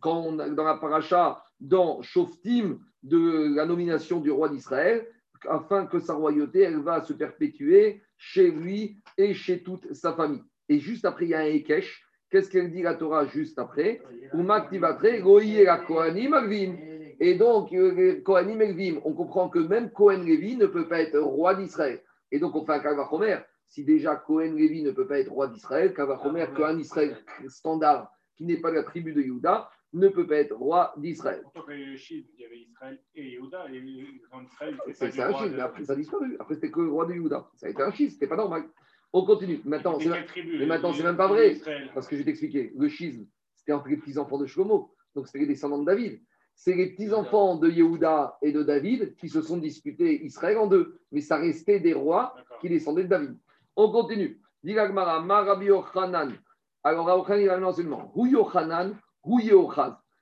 quand on dans la paracha, dans Shoftim, de la nomination du roi d'Israël, afin que sa royauté, elle va se perpétuer chez lui et chez toute sa famille. Et juste après, il y a un Ekesh. Qu'est-ce qu'elle dit la Torah juste après? Et donc, euh, Kohanim Elvim, on comprend que même Kohen Lévi ne peut pas être roi d'Israël. Et donc, on fait un Kavachomer. Si déjà Kohen Lévi ne peut pas être roi d'Israël, Kavachomer, qu'un Israël standard qui n'est pas la tribu de Juda ne peut pas être roi d'Israël. Pourtant, quand il y il y avait Israël et Yehuda, et c'était un schisme, mais après ça a disparu. Après, c'était que le roi de Juda. Ça a été un schisme, c'était pas normal. On continue. Maintenant, c'est mais maintenant, Les- c'est même pas vrai. Parce que je vais t'expliquer. Le schisme, c'était entre les petits-enfants de Shlomo. Donc, c'était les descendants de David. C'est les petits-enfants de Yehuda et de David qui se sont disputés Israël en deux. Mais ça restait des rois qui descendaient de David. On continue. Dit Marabi Yochanan. Alors, Rabbi Yochanan, il a un enseignement. Hu Yochanan,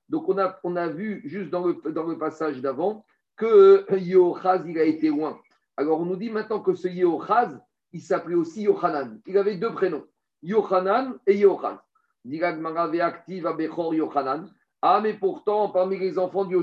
Donc, on a, vu juste dans le, passage d'avant que Yehochaz, il a été loin. Alors, on nous dit maintenant que ce Yehochaz, il s'appelait aussi Yochanan. Il avait deux prénoms, Yochanan et Yehochaz. Dit l'Agmara, Ve'aktiv Abechor Yochanan. Ah, mais pourtant, parmi les enfants de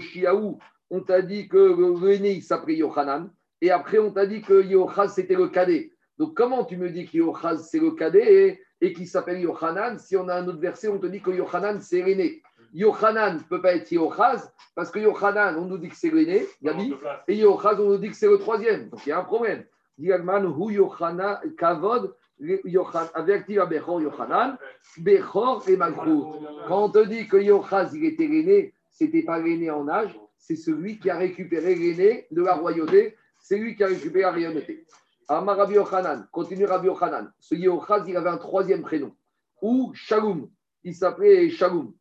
on t'a dit que l'aîné, il s'appelait Yochanan. Et après, on t'a dit que Yochaz, c'était le cadet. Donc, comment tu me dis que Yochaz, c'est le cadet et, qu'il s'appelle Yochanan Si on a un autre verset, on te dit que Yochanan, c'est l'aîné. Yochanan ne peut pas être Yochaz parce que Yochanan, on nous dit que c'est l'aîné, Gabi, et Yochaz, on nous dit que c'est le troisième. Donc, il y a un problème. Diagman, Hu Yochanan, Kavod, Bechor Yochanan, Bechor et Malchut. Quand on te dit que Yochaz, il était l'aîné, c'était pas l'aîné en âge, c'est celui qui a récupéré l'aîné de la royauté, c'est lui qui a récupéré la royauté. Amar Rabbi Yochanan, continue Rabbi Yochanan. Ce Yochaz, il avait un troisième prénom, ou Shalom. Il s'appelait Shalom.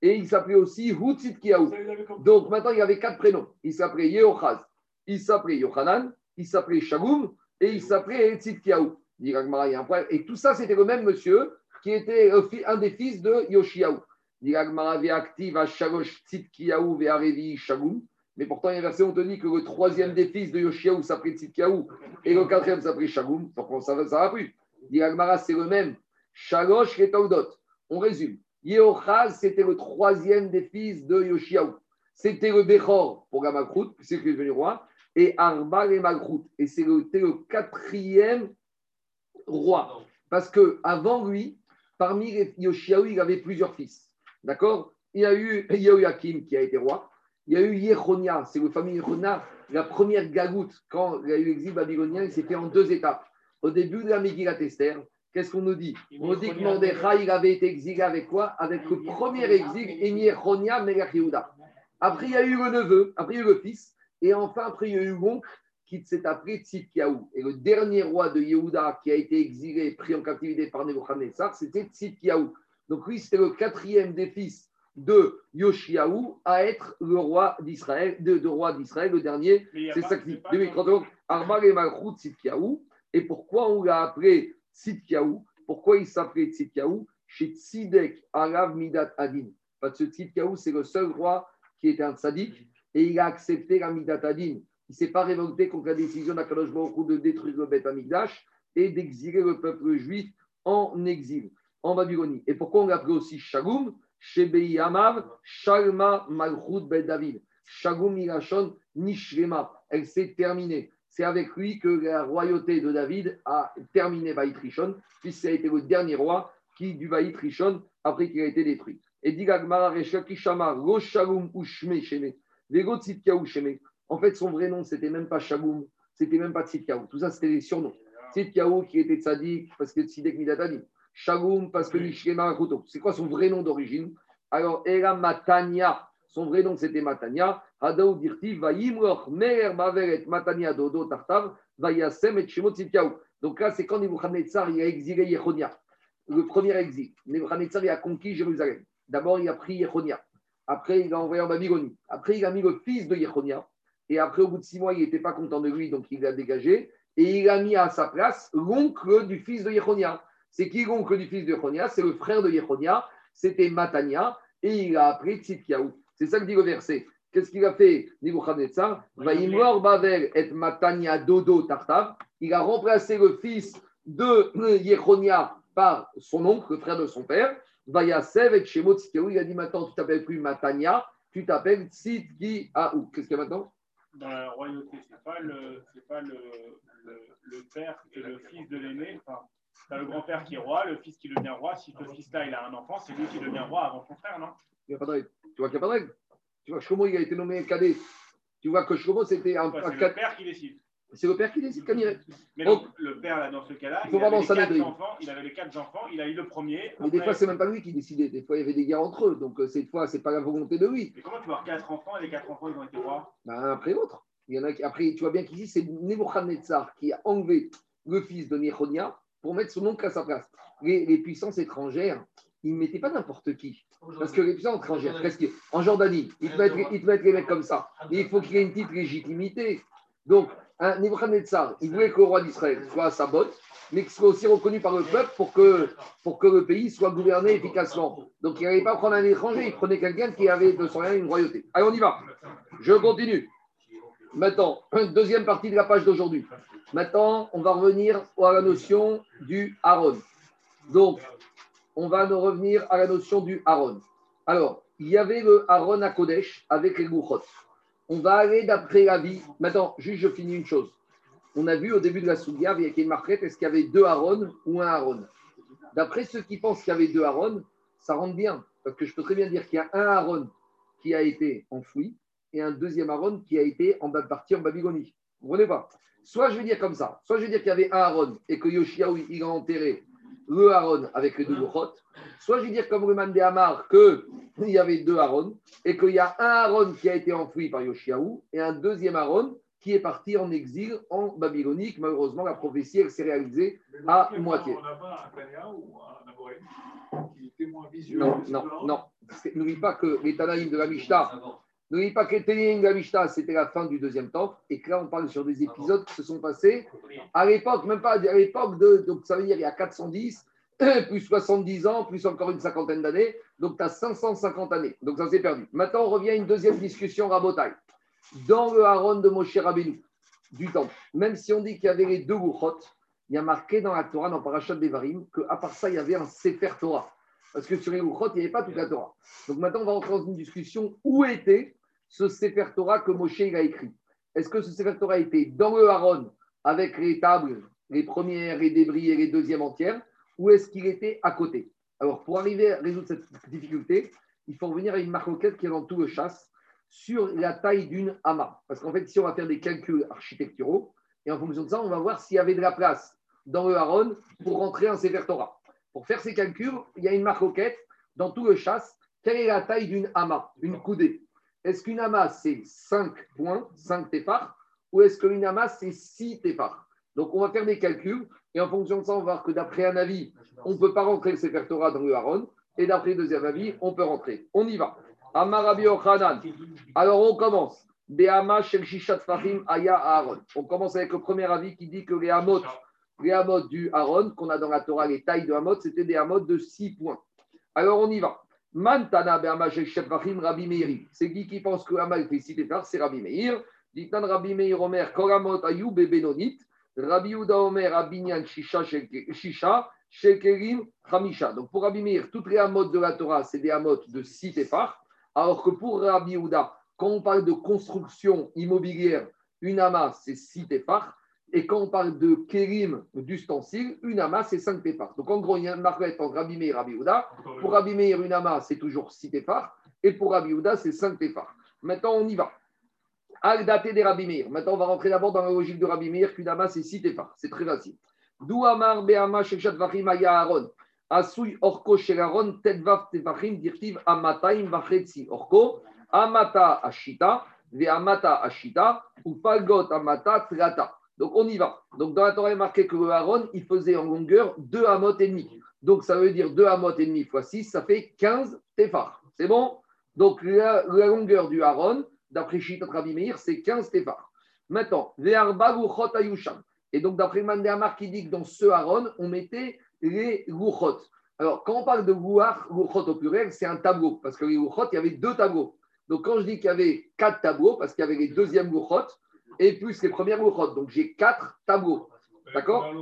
Et il s'appelait aussi Hutzitkiaou. Donc maintenant, il avait quatre prénoms. Il s'appelait Yehochaz, il s'appelait Yochanan, il s'appelait Shalom et il s'appelait Tzitkiaou. Il y a un problème. Et tout ça, c'était le même monsieur qui était euh, un des fils de Yoshiaou. Dit l'Agmara active à Shalosh Tzitkiyahu Ve'arevi Shagum. Mais pourtant, il y a un verset, on te dit que le troisième des fils de Yoshiaou s'appelait Tzitkiyahu et le quatrième s'appelait Shagum. Donc ça ne va plus. Dit c'est le même. Shalosh et Taudot. On résume. Yehochaz, c'était le troisième des fils de Yoshiaou. C'était le Bechor pour la Malchut, puisque est devenu roi, et Arba et Malchut. Et c'était le quatrième roi. Parce que avant lui, parmi Yoshiaou, il avait plusieurs fils. D'accord? Il y a eu Yehoyakim qui a été roi. Il y a eu Yechonia, c'est le famille Yechonia. La première galoute, quand il y a eu l'exil babylonien, il s'est fait en deux étapes. Au début de la Megillat Esther, qu'est-ce qu'on nous dit On nous dit que Mordechai, il avait été exilé avec quoi Avec le premier exil, Yechonia Melech Yehuda. Après, il y a eu le neveu, après, il y a eu le fils, et enfin, après, il y a eu l'oncle qui s'est appelé Tzidkiaou. Et le dernier roi de Yehuda qui a été exilé, pris en captivité par Nebuchadnezzar, c'était Tzidkiaou. Donc lui, c'était le quatrième des fils de Yoshiaou à être le roi d'Israël, de, de roi d'Israël, le dernier. C'est ça qui 2030. Armal et Malchut Tzidkiaou. Et pourquoi on l'a appelé Tzidkiaou Pourquoi il s'appelait Tzidkiaou Chez Tzidek Arav Midat Adin. Parce que Tzidkiaou, c'est le seul roi qui était un tzaddik et il a accepté la Midat Adin. Il ne s'est pas révolté contre la décision d'Akadosh Baruch de détruire le Beth Amikdash et d'exiler le peuple juif en exil, en Babylonie. Et pourquoi on l'appelait aussi Shagum Shebei Amav, Shalma Malchut Ben David. Shagum Nishlema. Elle s'est terminée. C'est avec lui que la royauté de David a terminé Baït Rishon, puisque ça a été le dernier roi qui, du Baït Rishon, après qu'il a été détruit. Et dit Gagmara Reshakishama, Rosh Shalom Ushme Sheme, Vego Tzidkiaou Sheme. En fait, son vrai nom, c'était même pas Shagoum, c'était même pas Tzidkiaou. Tout ça, c'était des surnoms. Tzidkiaou qui était tzadik parce que Tzidek Midatani. Shagoum parce que Kuto. C'est quoi son vrai nom d'origine? Alors, Era Matania. Son vrai nom, c'était Matania. Hadaou Dirti, Vayimroch, Mer Maveret, Matania Dodo Tartav, Vayasem et Shemot. Donc là, c'est quand Nebuchadnezzar il a exilé Yechonia. Le premier exil. Nebuchadnezzar il a conquis Jérusalem. D'abord, il a pris Yechonia. Après, il a envoyé en Babylonie. Après, il a mis le fils de Yechonia. Et après, au bout de six mois, il n'était pas content de lui, donc il l'a dégagé. Et il a mis à sa place l'oncle du fils de Yechonia. C'est qui l'oncle du fils de Yechonia? C'est le frère de Yechonia. C'était Matania. Et il a appelé Tzidkiaou. C'est ça que dit le verset. Qu'est-ce qu'il a fait Nebuchadnezzar? Vaïmor Bavel et Matania Dodo Tartav. Il a remplacé le fils de (clears throat) Yechonia par son oncle, le frère de son père. Vayasev et Tzidkiaou. Il a dit maintenant, tu t'appelles plus Matania, tu t'appelles Tzidkiaou. Qu'est-ce qu'il y a maintenant? Dans la royauté, c'est pas le, c'est pas le, le, le père et le fils de l'aîné. Enfin, t'as le grand-père qui est roi, le fils qui devient roi. Si ce fils-là, il a un enfant, c'est lui qui devient roi avant son frère, non? Il n'y a pas de règle. Tu vois qu'il n'y a pas de règle. Tu vois, Shlomo, il a été nommé cadet. Tu vois que Shlomo, c'était un, Ouais, C'est le père qui décide. C'est le père qui décide quand il est. Mais Oh. donc, le père, là, dans ce cas-là, Il avait les quatre enfants, il avait les quatre enfants, il a eu le premier. Mais des fois, c'est même pas lui qui décidait. Des fois, il y avait des guerres entre eux. Donc, euh, cette fois, c'est pas la volonté de lui. Mais comment tu vois quatre enfants et les quatre enfants, ils ont été rois? Ben, un après l'autre. Il y en a qui... Après, tu vois bien qu'ici, c'est Nebuchadnezzar qui a enlevé le fils de Nechonia pour mettre son oncle à sa place. Les, les puissances étrangères, ils ne mettaient pas n'importe qui. Parce que les puissances étrangères, qu'est-ce qu'il- en Jordanie, ils te, mettent, ils te mettent les mecs comme ça. Mais il faut qu'il y ait une petite légitimité. Donc, un Nebuchadnezzar, il voulait que le roi d'Israël soit à sa botte, mais qu'il soit aussi reconnu par le peuple pour que, pour que le pays soit gouverné efficacement. Donc, il n'allait pas prendre un étranger, il prenait quelqu'un qui avait de son rien une royauté. Allez, on y va. Je continue. Maintenant, (clears throat) deuxième partie de la page d'aujourd'hui. Maintenant, on va revenir à la notion du Aaron. Donc, on va nous revenir à la notion du Aaron. Alors, il y avait le Aaron à Kodesh avec les Gouchot. On va aller d'après la vie. Maintenant, juste je finis une chose. On a vu au début de la Soudia, il y a une marquette, est-ce qu'il y avait deux Aaron ou un Aaron? D'après ceux qui pensent qu'il y avait deux Aaron, ça rentre bien. Parce que je peux très bien dire qu'il y a un Aaron qui a été enfoui et un deuxième Aaron qui a été en bas de partie en Babylonie. Vous comprenez pas? Soit je vais dire comme ça, soit je vais dire qu'il y avait un Aaron et que Yoshiaou, il a enterré le Aaron avec les deux Gouchot, soit je vais dire comme le man de Hamar qu'il y avait deux Aaron et qu'il y a un Aaron qui a été enfoui par Yoshiaou et un deuxième Aaron qui est parti en exil en Babylonie. que Malheureusement, la prophétie, elle s'est réalisée à moitié. On n'a pas un Tania ou un qui était moins visuel. Non, non, non. N'oublie pas que les Tanaïm de la Mishnah, n'oublie pas que les Tanaïm de la Mishnah, c'était la fin du deuxième temple, et que là, on parle sur des épisodes qui se sont passés à l'époque, même pas à l'époque de, donc ça veut dire il y a 410, (clears throat) plus 70 ans, plus encore une cinquantaine d'années. Donc, tu as 550 années. Donc, ça s'est perdu. Maintenant, on revient à une deuxième discussion rabotaille. Dans le haron de Moshe Rabbeinu, du temple, même si on dit qu'il y avait les deux Gouchot, il y a marqué dans la Torah, dans Parashat Devarim, qu'à part ça, il y avait un Sefer Torah. Parce que sur les Gouchot, il n'y avait pas toute la Torah. Donc maintenant, on va rentrer dans une discussion où était ce Sefer que Moshe a écrit. Est-ce que ce Sefer était dans le Haron avec les tables, les premières, les débris et les deuxièmes entières, ou est-ce qu'il était à côté? Alors, pour arriver à résoudre cette difficulté, il faut revenir à une marquette qui est dans tout le chasse sur la taille d'une hama. Parce qu'en fait, si on va faire des calculs architecturaux, et en fonction de ça, on va voir s'il y avait de la place dans le Haron pour rentrer un Sefer. Pour faire ces calculs, il y a une marquette dans tout le chasse. Quelle est la taille d'une hama, une coudée Est-ce qu'une hama, c'est 5 points, 5 téphars, ou est-ce qu'une hama, c'est 6 téphars Donc, on va faire des calculs, et en fonction de ça, on va voir que d'après un avis, on ne peut pas rentrer le Sefer Torah dans le Haron, et d'après le deuxième avis, on peut rentrer. On y va. Amarabi. Alors, on commence. On commence avec le premier avis qui dit que les hamot, les hamot du Aaron, qu'on a dans la Torah, les tailles de hamot, c'était des hamot de 6 points. Alors, on y va. Mantana Rabbi Meir. C'est qui qui pense que 6 tétards C'est Rabbi Meir. Ditan Rabbi Meir Omer, Koramot ayou bebenonit. Rabbi Uda Omer, Abinyan shisha shisha. Shekerim Hamisha. Donc pour Rabbi Meir, toutes les hamot de la Torah, c'est des hamot de 6 tétards. Alors que pour Rabbi Uda, quand on parle de construction immobilière, une amas, c'est 6 téphars. Et quand on parle de kérim, d'ustensiles, une amas, c'est 5 téphars. Donc en gros, il y a une marquette entre Rabbi Meir et Rabbi Ouda. Pour Rabbi Meir, une amas, c'est toujours 6 téphars. Et pour Rabbi Ouda, c'est 5 téphars. Maintenant, on y va. Al daté des Rabbi Meir. Maintenant, on va rentrer d'abord dans la logique de Rabbi Meir qu'une amas, c'est 6 téphars. C'est très facile. D'où Amar Be'ama Shechat Vachim Aya Aaron. Asui Orko Shelaron Tedvav Tefachim Dirtiv Amataim Vachetzi Orko. Amata Ashita, Amata Ashita, ou Amata Trata. Donc on y va. Donc dans la Torah, il est marqué que le Aaron, il faisait en longueur 2 amot et demi. Donc ça veut dire 2 amot et demi fois 6, ça fait 15 téphars. C'est bon? Donc la, longueur du Aaron, d'après Shita Rabbi c'est 15 téphars. Maintenant. Et donc d'après Mandéamar qui dit que dans ce Aaron, on mettait les Luchot. Alors quand on parle de Luchot au pluriel, c'est un tableau. Parce que les Luchot, il y avait deux tableaux. Donc, quand je dis qu'il y avait quatre tableaux, parce qu'il y avait les deuxièmes louchot et plus les premières louchot, donc j'ai quatre tableaux. D'accord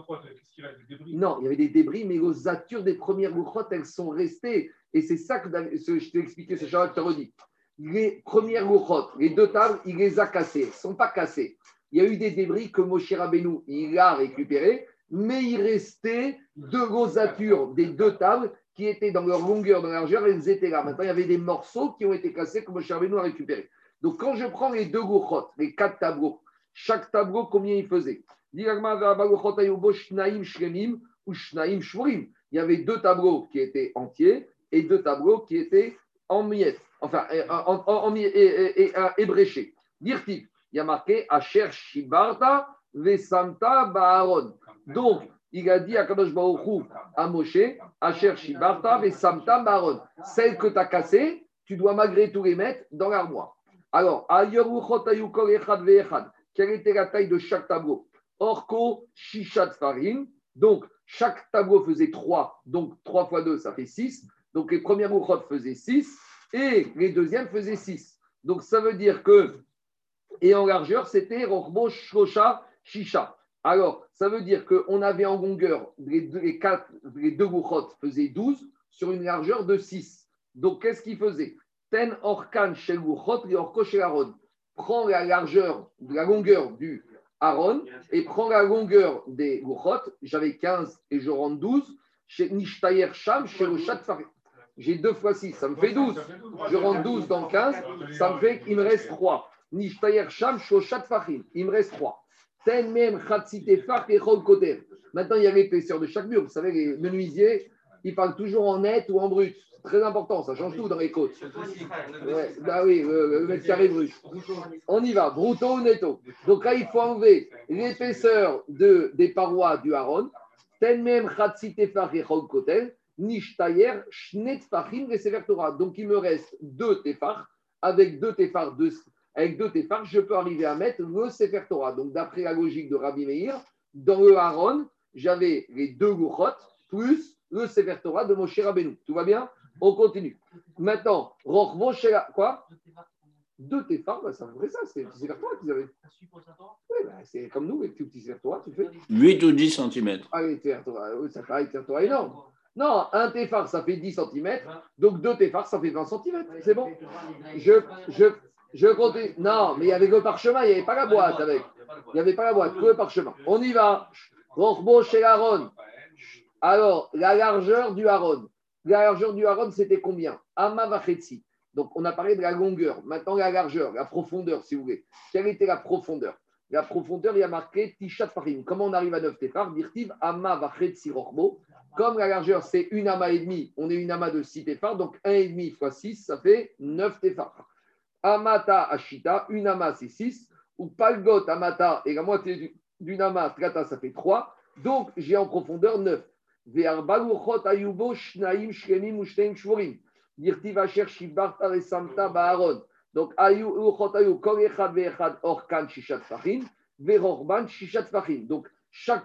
Non, il y avait des débris, mais l'osature des premières louchot, elles sont restées. Et c'est ça que je t'ai expliqué, ce Charles te redit. Les premières louchot, les deux tables, il les a cassées. Elles ne sont pas cassées. Il y a eu des débris que Moshe Rabbeinu, il a récupérés, mais il restait deux osatures des deux tables qui étaient dans leur longueur, dans leur largeur, elles étaient là. Maintenant, il y avait des morceaux qui ont été cassés que Moshe Rabbeinu a récupérés. Donc, quand je prends les deux gouchot, les quatre tableaux, chaque tableau, combien il faisait? Il y avait deux tableaux qui étaient entiers et deux tableaux qui étaient en miettes, enfin, en, en, en, ébréchés. Il y a marqué Asher Shibarta Vesamta Baaron. Donc, il a dit à Kadosh à Moshe, Asher Shibarta et Samta Baron. Celle que tu as cassée, tu dois malgré tout les mettre dans l'armoire. Alors, quelle était la taille de chaque tableau? Orko, Shishat Farim. Donc, chaque tableau faisait 3. Donc, 3 fois 2, ça fait 6. Donc, les premières Ruchot faisaient 6 et les deuxièmes faisaient 6. Donc, ça veut dire que, et en largeur, c'était Rorbo, Shosha, Shisha. Alors, ça veut dire qu'on avait en longueur, les deux, les faisaient 12 sur une largeur de 6. Donc, qu'est-ce qu'il faisait Ten orkan chez gouchot et orko chez Aaron. Prends la largeur, la longueur du Aaron et prends la longueur des gouchot. J'avais 15 et je rentre 12. Chez Nishtayer Sham, chez le J'ai 2 fois 6, ça me fait 12. Je rentre 12 dans 15, ça me fait qu'il me reste 3. Nishtayer Sham, chez le Il me reste 3. Maintenant, il y a l'épaisseur de chaque mur. Vous savez, les menuisiers, ils parlent toujours en net ou en brut. Très important, ça change tout dans les côtes. Ouais, bah oui, le, mètre carré brut. On y va, bruto ou netto. Donc là, il faut enlever l'épaisseur de, des parois du haron. Tenmem nishtayer, shnet Donc il me reste deux tefar avec deux tefars de avec deux téphars, je peux arriver à mettre le Sefer Torah. Donc, d'après la logique de Rabbi Meir, dans le Haron, j'avais les deux gouchotes plus le Sefer Torah de Moshe Rabbeinu. Tout va bien? On continue. Maintenant, Rochvo Shela. Quoi Deux Tefar, bah, ça ferait ça, c'est le petit Sefer Torah qu'ils avaient. Oui, bah, c'est comme nous, avec tout petit Sefer Torah, tu fais. 8 ou 10 cm. Ah, les oui, ça fait un Torah énorme. Non, un Tefar, ça fait 10 cm, donc deux Tefar, ça fait 20 cm. C'est bon Je, je, je continue. Non, mais il y avait le parchemin, il n'y avait pas la boîte avec. Il n'y avait pas la boîte, que le parchemin. On y va. Rochbo chez Aaron. Alors, la largeur du Aaron. La largeur du Aaron, c'était combien? Ama Vachetzi. Donc, on a parlé de la longueur. Maintenant, la largeur, la profondeur, si vous voulez. Quelle était la profondeur? La profondeur, il y a marqué Tishat Farim. Comment on arrive à 9 tefar Dirtiv Ama Vachetzi Rochbo. Comme la largeur, c'est une ama et demi, on est une ama de 6 tefar. Donc, 1,5 fois 6, ça fait 9 tefar. Amata Ashita, une ama, c'est 6. Ou Palgot Amata, et la moitié du- d'une ama, Trata, ça fait 3. Donc, j'ai en profondeur 9. Donc, chaque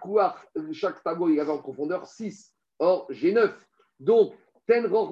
chaque tableau, il avait en profondeur 6. Or, j'ai 9. Donc, ten. Donc,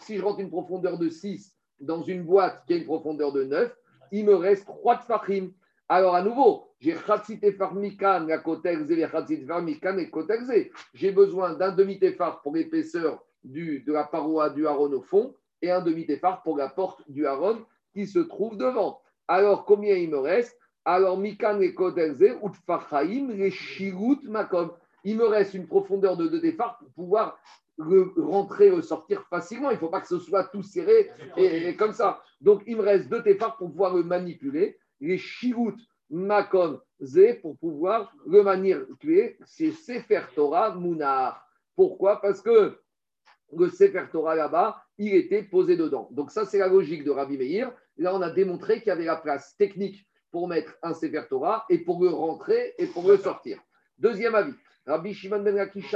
si je rentre une profondeur de 6 dans une boîte qui a une profondeur de 9, il me reste 3 tfachim. Alors, à nouveau, j'ai Khatsit Efar Mikan, la Kotelze, les Khatsit Efar Mikan et Kotelze. J'ai besoin d'un demi-tefar pour l'épaisseur du- de la paroi du Aaron au fond et un demi-tefar pour la porte du Aaron qui se trouve devant. Alors, combien il me reste? Alors, Mikan et Kotelze, Utfachaim, les Shirut Makom il me reste une profondeur de 2 tefar pour pouvoir le rentrer, le sortir facilement. Il ne faut pas que ce soit tout serré et, et comme ça. Donc, il me reste 2 tefar pour pouvoir le manipuler. Les shirut makom zé pour pouvoir le manipuler. C'est Sefer Torah Mounar. Pourquoi? Parce que le Sefer Torah là-bas, il était posé dedans. Donc, ça, c'est la logique de Rabbi Meir. Là, on a démontré qu'il y avait la place technique pour mettre un Sefer Torah et pour le rentrer et pour le sortir. Deuxième avis. Rabbi Shimon ben Lakish.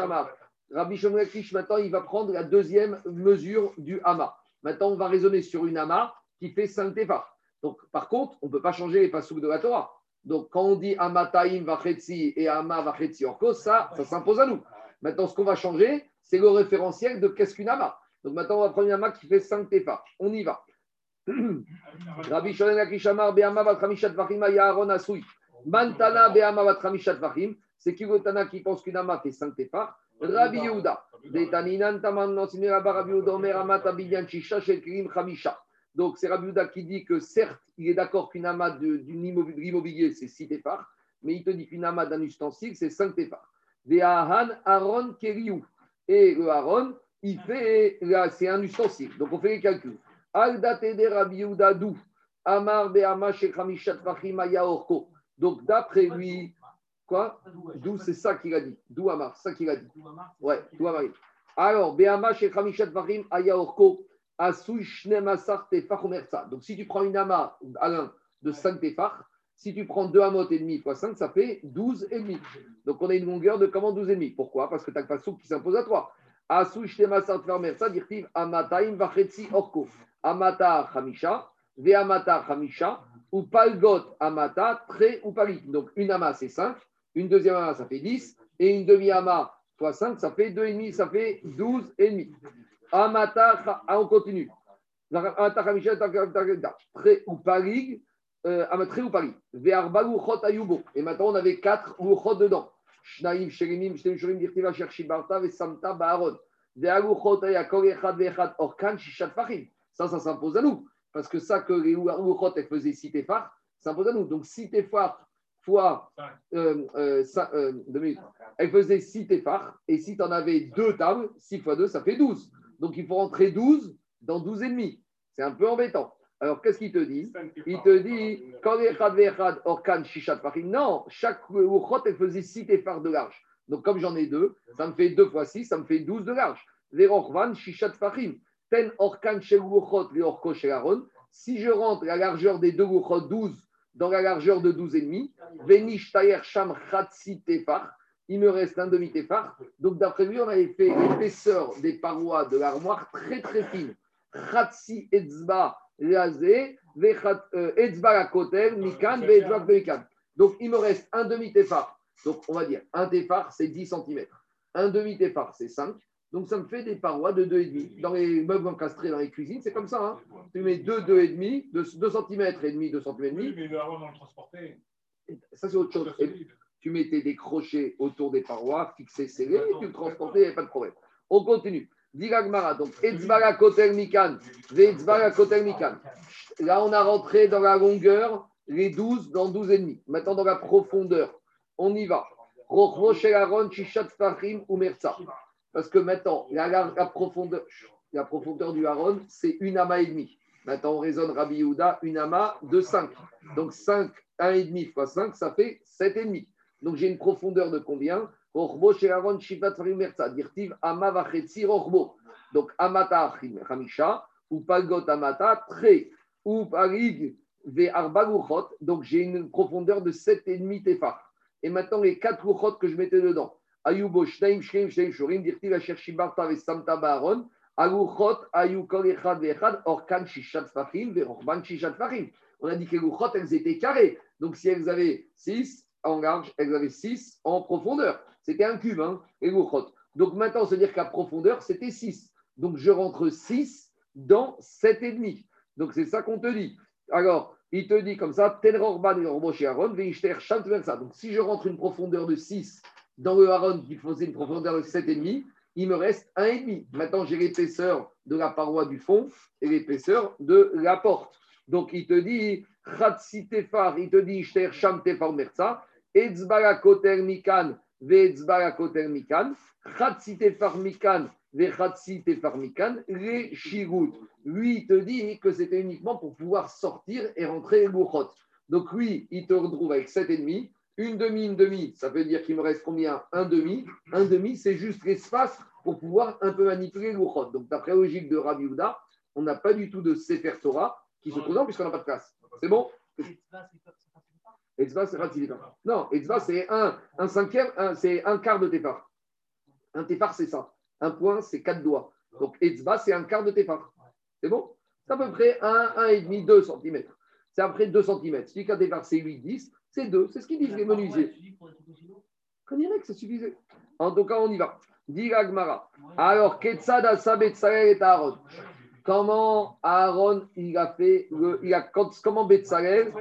Rabbi Shimon ben Lakish, maintenant, il va prendre la deuxième mesure du Hama. Maintenant, on va raisonner sur une Hama qui fait 5 tefar. Donc, par contre, on ne peut pas changer les pasouks de la Torah. Donc, quand on dit Amataim Vachetzi et Ama Vachetzi Orko, ça, ça s'impose à nous. Maintenant, ce qu'on va changer, c'est le référentiel de qu'est-ce qu'une Hama. Donc, maintenant, on va prendre une Hama qui fait 5 tefar. On y va. (coughs) Rabbi Shimon ben Lakish Amar, Be'ama Vatramishat Vachim, Aaron Asui. Mantana Be'ama Vatramishat Vachim. C'est Kigotana qui pense qu'une Hama fait 5 tefar. Rabbi Yehuda. Betaninan taman enseigné là-bas, Rabbi Yehuda, Omer, Amat, Abidjan, Shisha, Shekrim, Chamisha. Donc, c'est Rabbi Yehuda qui dit que certes, il est d'accord qu'une ama de- d'une immobi- de l'immobilier, c'est 6 tefar, mais il te dit qu'une ama d'un ustensile, c'est 5 tefar. Aaron Keriou. Et le Aaron, il fait, là, c'est un ustensile. Donc, on fait les calculs. Al date de Rabbi Yehuda dou. Amar orko. Donc, d'après lui, quoi? D'où c'est ça qu'il a dit. D'où Amar, c'est ça qu'il a dit. Ouais, d'où Amar. Alors, be'ama shechamishat vachim aya Donc, si tu prends une ama, Alain, de 5 tefach, si tu prends 2 amot et demi fois 5, ça fait 12 et demi. Donc, on a une longueur de comment 12 et demi. Pourquoi? Parce que tu n'as pas souk qui s'impose à toi. Amataim orko. Amata ou palgot amata, tre ou palit. Donc, une ama, c'est 5. Une deuxième ama, ça fait 10. Et une demi-ama fois 5, ça fait 2,5, ça fait 12 et demi. Amata, ah, on continue. Amata ou palig, euh, amatre ou palig. Ve'arba luchot ayubo. Et maintenant, on avait 4 luchot dedans. Shnaim, sherimim, shtem shurim, dirtiva, cherchibarta, ve'samta, ba'aron. Ve'aluchot ayakol echad ve'echad orkan, shishat fachim. Ça, ça s'impose à nous. Parce que ça, que les Luchot, elles faisaient 6 tefar, ça s'impose à nous. Donc, 6 tefar fois. Euh, euh, ça, euh, deux minutes. Faisaient 6 tefar. Et si tu en avais deux tables, 6 fois 2, ça fait 12. Donc, il faut rentrer 12 dans 12 et demi. C'est un peu embêtant. Alors, qu'est-ce qu'il te dit Il te dit, quand orkan shishat non, chaque Luchot, elle faisait 6 tefar de large. Donc, comme j'en ai deux, ça me fait 2 fois 6, ça me fait 12 de large. Ve'Rochvan shishat fachim. Ten orkan shel luchot le orko shel. Si je rentre la largeur des deux luchot 12 dans la largeur de 12,5, venish tayer sham chatsi tefar, il me reste un demi tefar. Donc d'après lui, on avait fait l'épaisseur des parois de l'armoire très très fine. Etzba lazé, etzba la kotel, mikan, ve'etzba mikan. Donc il me reste un demi tefar Donc, on va dire, un téphar, c'est 10 cm. Un demi-téphar, c'est 5. Donc, ça me fait des parois de 2,5. Dans les meubles encastrés dans les cuisines, c'est comme ça. hein. Tu mets 2, 2,5, 2, 2 cm et demi, 2 cm et demi. Oui, mais Aaron, on le transportait. Ça, c'est autre chose. Et. Tu mettais des crochets autour des parois, fixés, serrés, et tu le transportais, il n'y avait pas de problème. On continue. Diragmara, donc, Etzbara Kotel Mikan, Vetzbara Kotel Mikan. Là, on a rentré dans la longueur, les 12 dans 12 et demi. Maintenant, dans la profondeur, on y va. Parce que maintenant, la, la- la profondeur, la profondeur du Aaron, c'est une amas et demi. Maintenant, on raisonne Rabbi Yehuda, une amas de 5. Donc 5, 1,5 fois 5, ça fait 7,5. Donc j'ai une profondeur de combien? Donc Amata Hamisha, ou Palgot Amata, Tre, ou Parig Ve Arba Luchot. Donc j'ai une profondeur de 7,5 Tefar. Et maintenant les 4 Luchot que je mettais dedans. Ayubo Shneim Shneim Shneim Shorim, dirtiv Asher Shibarta Ve Samta Baaron. Aluchot, Ayu Kol Echad Ve Echad, Orkan Shishat Fahim, Ve Rochban Shishat Fahim. On a dit que les Luchot, elles étaient carrées. Donc si elles avaient 6 en large, elles avaient 6 en profondeur. C'était un cube, hein, Luchot. Donc maintenant, se dire qu'à profondeur, c'était 6. Donc je rentre 6 dans 7,5. Donc c'est ça qu'on te dit. Alors, il te dit comme ça, Tel Rorban et Aaron. Donc si je rentre une profondeur de 6 dans le Aaron qui faisait une profondeur de 7,5, il me reste 1,5. Maintenant, j'ai l'épaisseur de la paroi du fond et l'épaisseur de la porte. Donc, il te dit, Chatsi Tefar, il te dit, Shter Sham Etzbara Koter Mikan, Veetzbara Koter Mikan, Chatsi Tefar Mikan, Vechatsi Tefar Mikan, les Shirut. Lui, il te dit que c'était uniquement pour pouvoir sortir et rentrer les Bouchot. Donc, lui, il te retrouve avec 7,5. Une demi, une demi, ça veut dire qu'il me reste combien? Un demi. Un demi, c'est juste l'espace pour pouvoir un peu manipuler le Bouchot. Donc, d'après la logique de Rabbi Yehuda, on n'a pas du tout de Sefer Torah qui se présente puisqu'on n'a pas de place. C'est bon? Etzva, c'est. Non, Etzva, c'est un, un cinquième, un- c'est un quart de Tefar. Un Tefar, c'est ça. Un point, c'est quatre doigts. Donc, Etzva, c'est un quart de Tefar. C'est bon? C'est à peu près 1, 1,5, 2 cm. C'est à peu près 2 cm. Si qu'un Tefar, c'est 8, 10, c'est 2. C'est ce qu'ils disent les menuisiers. Qu'on dirait que ça suffisait. En tout cas, on y va. Dit Agmara. Alors, Betzalel et Aaron. Comment Aaron, il a fait, le, il a, quand- comment Betzalel,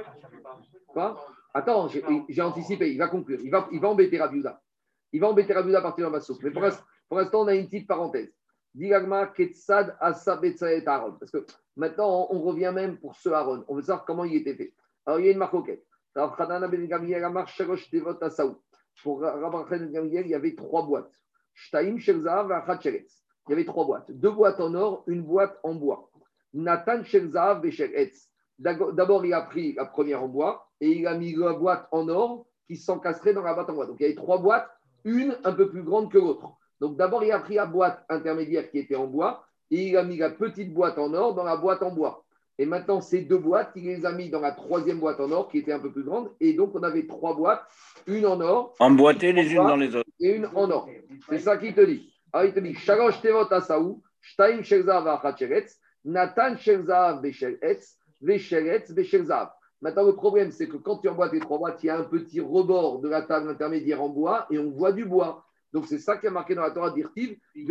quoi? Attends, j'ai anticipé, il va conclure. Il va, il va embêter Rabiuda. Il va embêter Rabiuda à partir de ma soupe. Mais pour l'instant, pour l'instant, on a une petite parenthèse. Digagma Ketsad et Aaron. Parce que maintenant, on, revient même pour ce Aaron. On veut savoir comment il était fait. Alors, il y a une. Rav Hanana ben. Pour Hanana ben il y avait trois boîtes. Shtaim. Il y avait trois boîtes. Deux boîtes en or, une boîte en bois. Nathan Shelzav Vesheretz. D'abord, il a pris la première en bois et il a mis la boîte en or qui s'encastrait dans la boîte en bois. Donc, il y avait trois boîtes, une un peu plus grande que l'autre. Donc, d'abord, il a pris la boîte intermédiaire qui était en bois et il a mis la petite boîte en or dans la boîte en bois. Et maintenant, ces deux boîtes, il les a mis dans la troisième boîte en or qui était un peu plus grande. Et donc, on avait trois boîtes, une en or Emboîtées les unes dans les autres. et une en or. C'est ça qu'il te dit. Alors, il te dit Shalosh Tevot Asaou, Shtaim Shelzav Achacheretz, Nathan Shelzav Besheretz, Vesheretz Beshelzav. Maintenant, le problème, c'est que quand tu emboîtes les trois boîtes, il y a un petit rebord de la table intermédiaire en bois et on voit du bois. Donc, c'est ça qui est marqué dans la Torah d'Irtiv. Il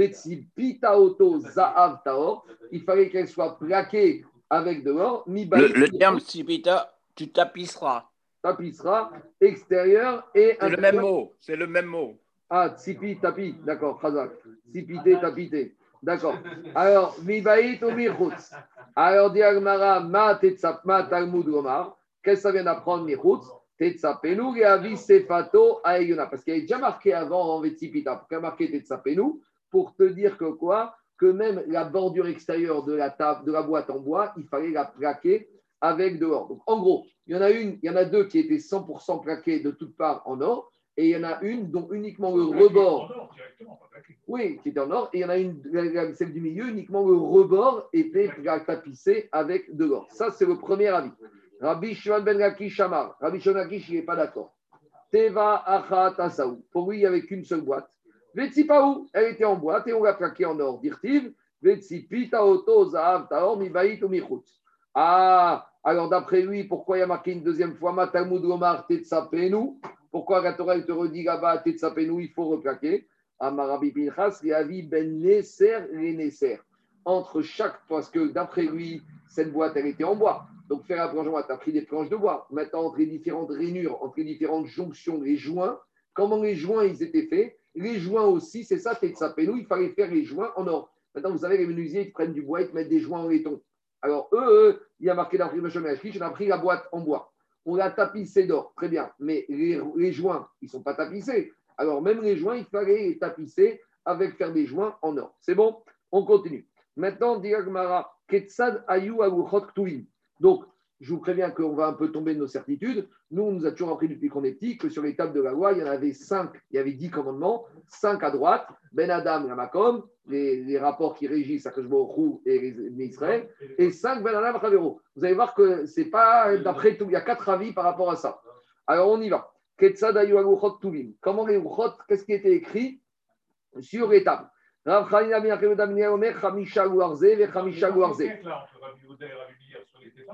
fallait qu'elle soit plaquée avec de l'or. Le, le terme Sipita, tu tapisseras. tapissera extérieur et C'est le même mot. C'est le même mot. Ah, tsipi, tapi, d'accord, Khazak. Tsipité, tapité. D'accord. Alors, mibaït ou michutz. Alors, diagmara, ma tetzap, ma talmud gomar. Qu'est-ce que ça vient d'apprendre, michutz Tetzapenu, et sefato. Parce qu'il y avait déjà marqué avant en Vetsipita. Pourquoi marqué Tetzapenu Pour te dire que quoi? Que même la bordure extérieure de la table, de la boîte en bois, il fallait la plaquer avec de l'or. Donc, en gros, il y en a une, il y en a deux qui étaient 100% plaquées de toutes parts en or. Et il y en a une dont uniquement le rebord oui, qui était en or. Et il y en a une, celle du milieu, uniquement le rebord était tapissé avec de l'or. Ça, c'est le premier avis. Rabbi Shimon ben Lakish Shamar. Rabbi Shimon ben n'est pas d'accord. Teva Achat Asaou. Pour lui, il n'y avait qu'une seule boîte. Vetsipaou, elle était en boîte et on l'a plaquée en or. Dirtiv, Vetsipi Taoto Zahav Taor Mibaït ou Michut. Ah, alors d'après lui, pourquoi il y a marqué une deuxième fois Ma Talmud Gomar Tetsapenu? Pourquoi la Torah te redit là-bas, Tetsapenu, il faut replaquer? Amarabi Pinchas, Réavi Ben Nesser, les Nesser. Entre chaque, parce que d'après lui, cette boîte, elle était en bois. Donc, faire un plongeon, tu as pris des planches de bois. Maintenant, entre les différentes rainures, entre les différentes jonctions, les joints, comment les joints, ils étaient faits? Les joints aussi, c'est ça, Tetsapenu, il fallait faire les joints en or. Maintenant, vous savez, les menuisiers, ils prennent du bois, ils te mettent des joints en laiton. Alors, eux, il y a marqué dans le on a pris la boîte en bois. On l'a tapissé d'or, très bien. Mais les, les joints, ils ne sont pas tapissés. Alors, même les joints, il fallait les tapisser avec faire des joints en or. C'est bon? On continue. Maintenant, Diagmara, Ketsad Ayu Donc, je vous préviens qu'on va un peu tomber de nos certitudes. Nous, on nous a toujours appris depuis qu'on est petit que sur les tables de la loi, il y en avait cinq, il y avait dix commandements, cinq à droite, Ben Adam, Ramakom, les, les rapports qui régissent Akashbo et Israël, et cinq Ben Adam, Chavero. Vous allez voir que c'est pas d'après tout, il y a quatre avis par rapport à ça. Alors, on y va. Comment les qu'est-ce qui était écrit sur les tables? Rav Chanina ben Achim ben Omer, Chamisha Guarze, ve Chamisha Guarze.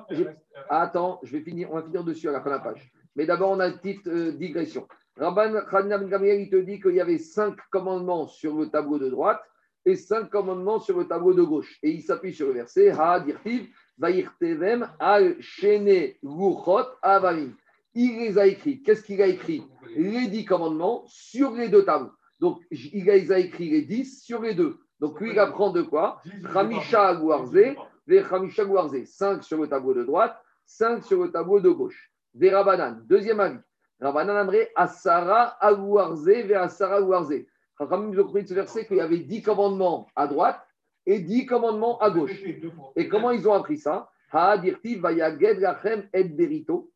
J'ai- Attends, je vais finir, on va finir dessus à la fin de la page. Mais d'abord, on a une petite euh, digression. Rabban Hanina Ben Gamliel, il te dit qu'il y avait cinq commandements sur le tableau de droite et cinq commandements sur le tableau de gauche. Et il s'appuie sur le verset Ha dirtiv Vairtevem al Shene Luchot Avamim. Il les a écrits. Qu'est-ce qu'il a écrit? Les dix commandements sur les deux tables. Donc, il les a écrits les dix sur les deux. Donc, lui, il apprend de quoi? Khamisha Guarze, Ve Khamisha Guarze. Cinq sur le tableau de droite, cinq sur le tableau de gauche. Des Rabanan. Deuxième avis. Rabanan Amré, Asara Aguarze, Ve Asara Aguarze. Ramim nous a compris de ce verset qu'il y avait dix commandements à droite et dix commandements à gauche. Et comment ils ont appris ça? Ha dirti vayaged lachem et berito.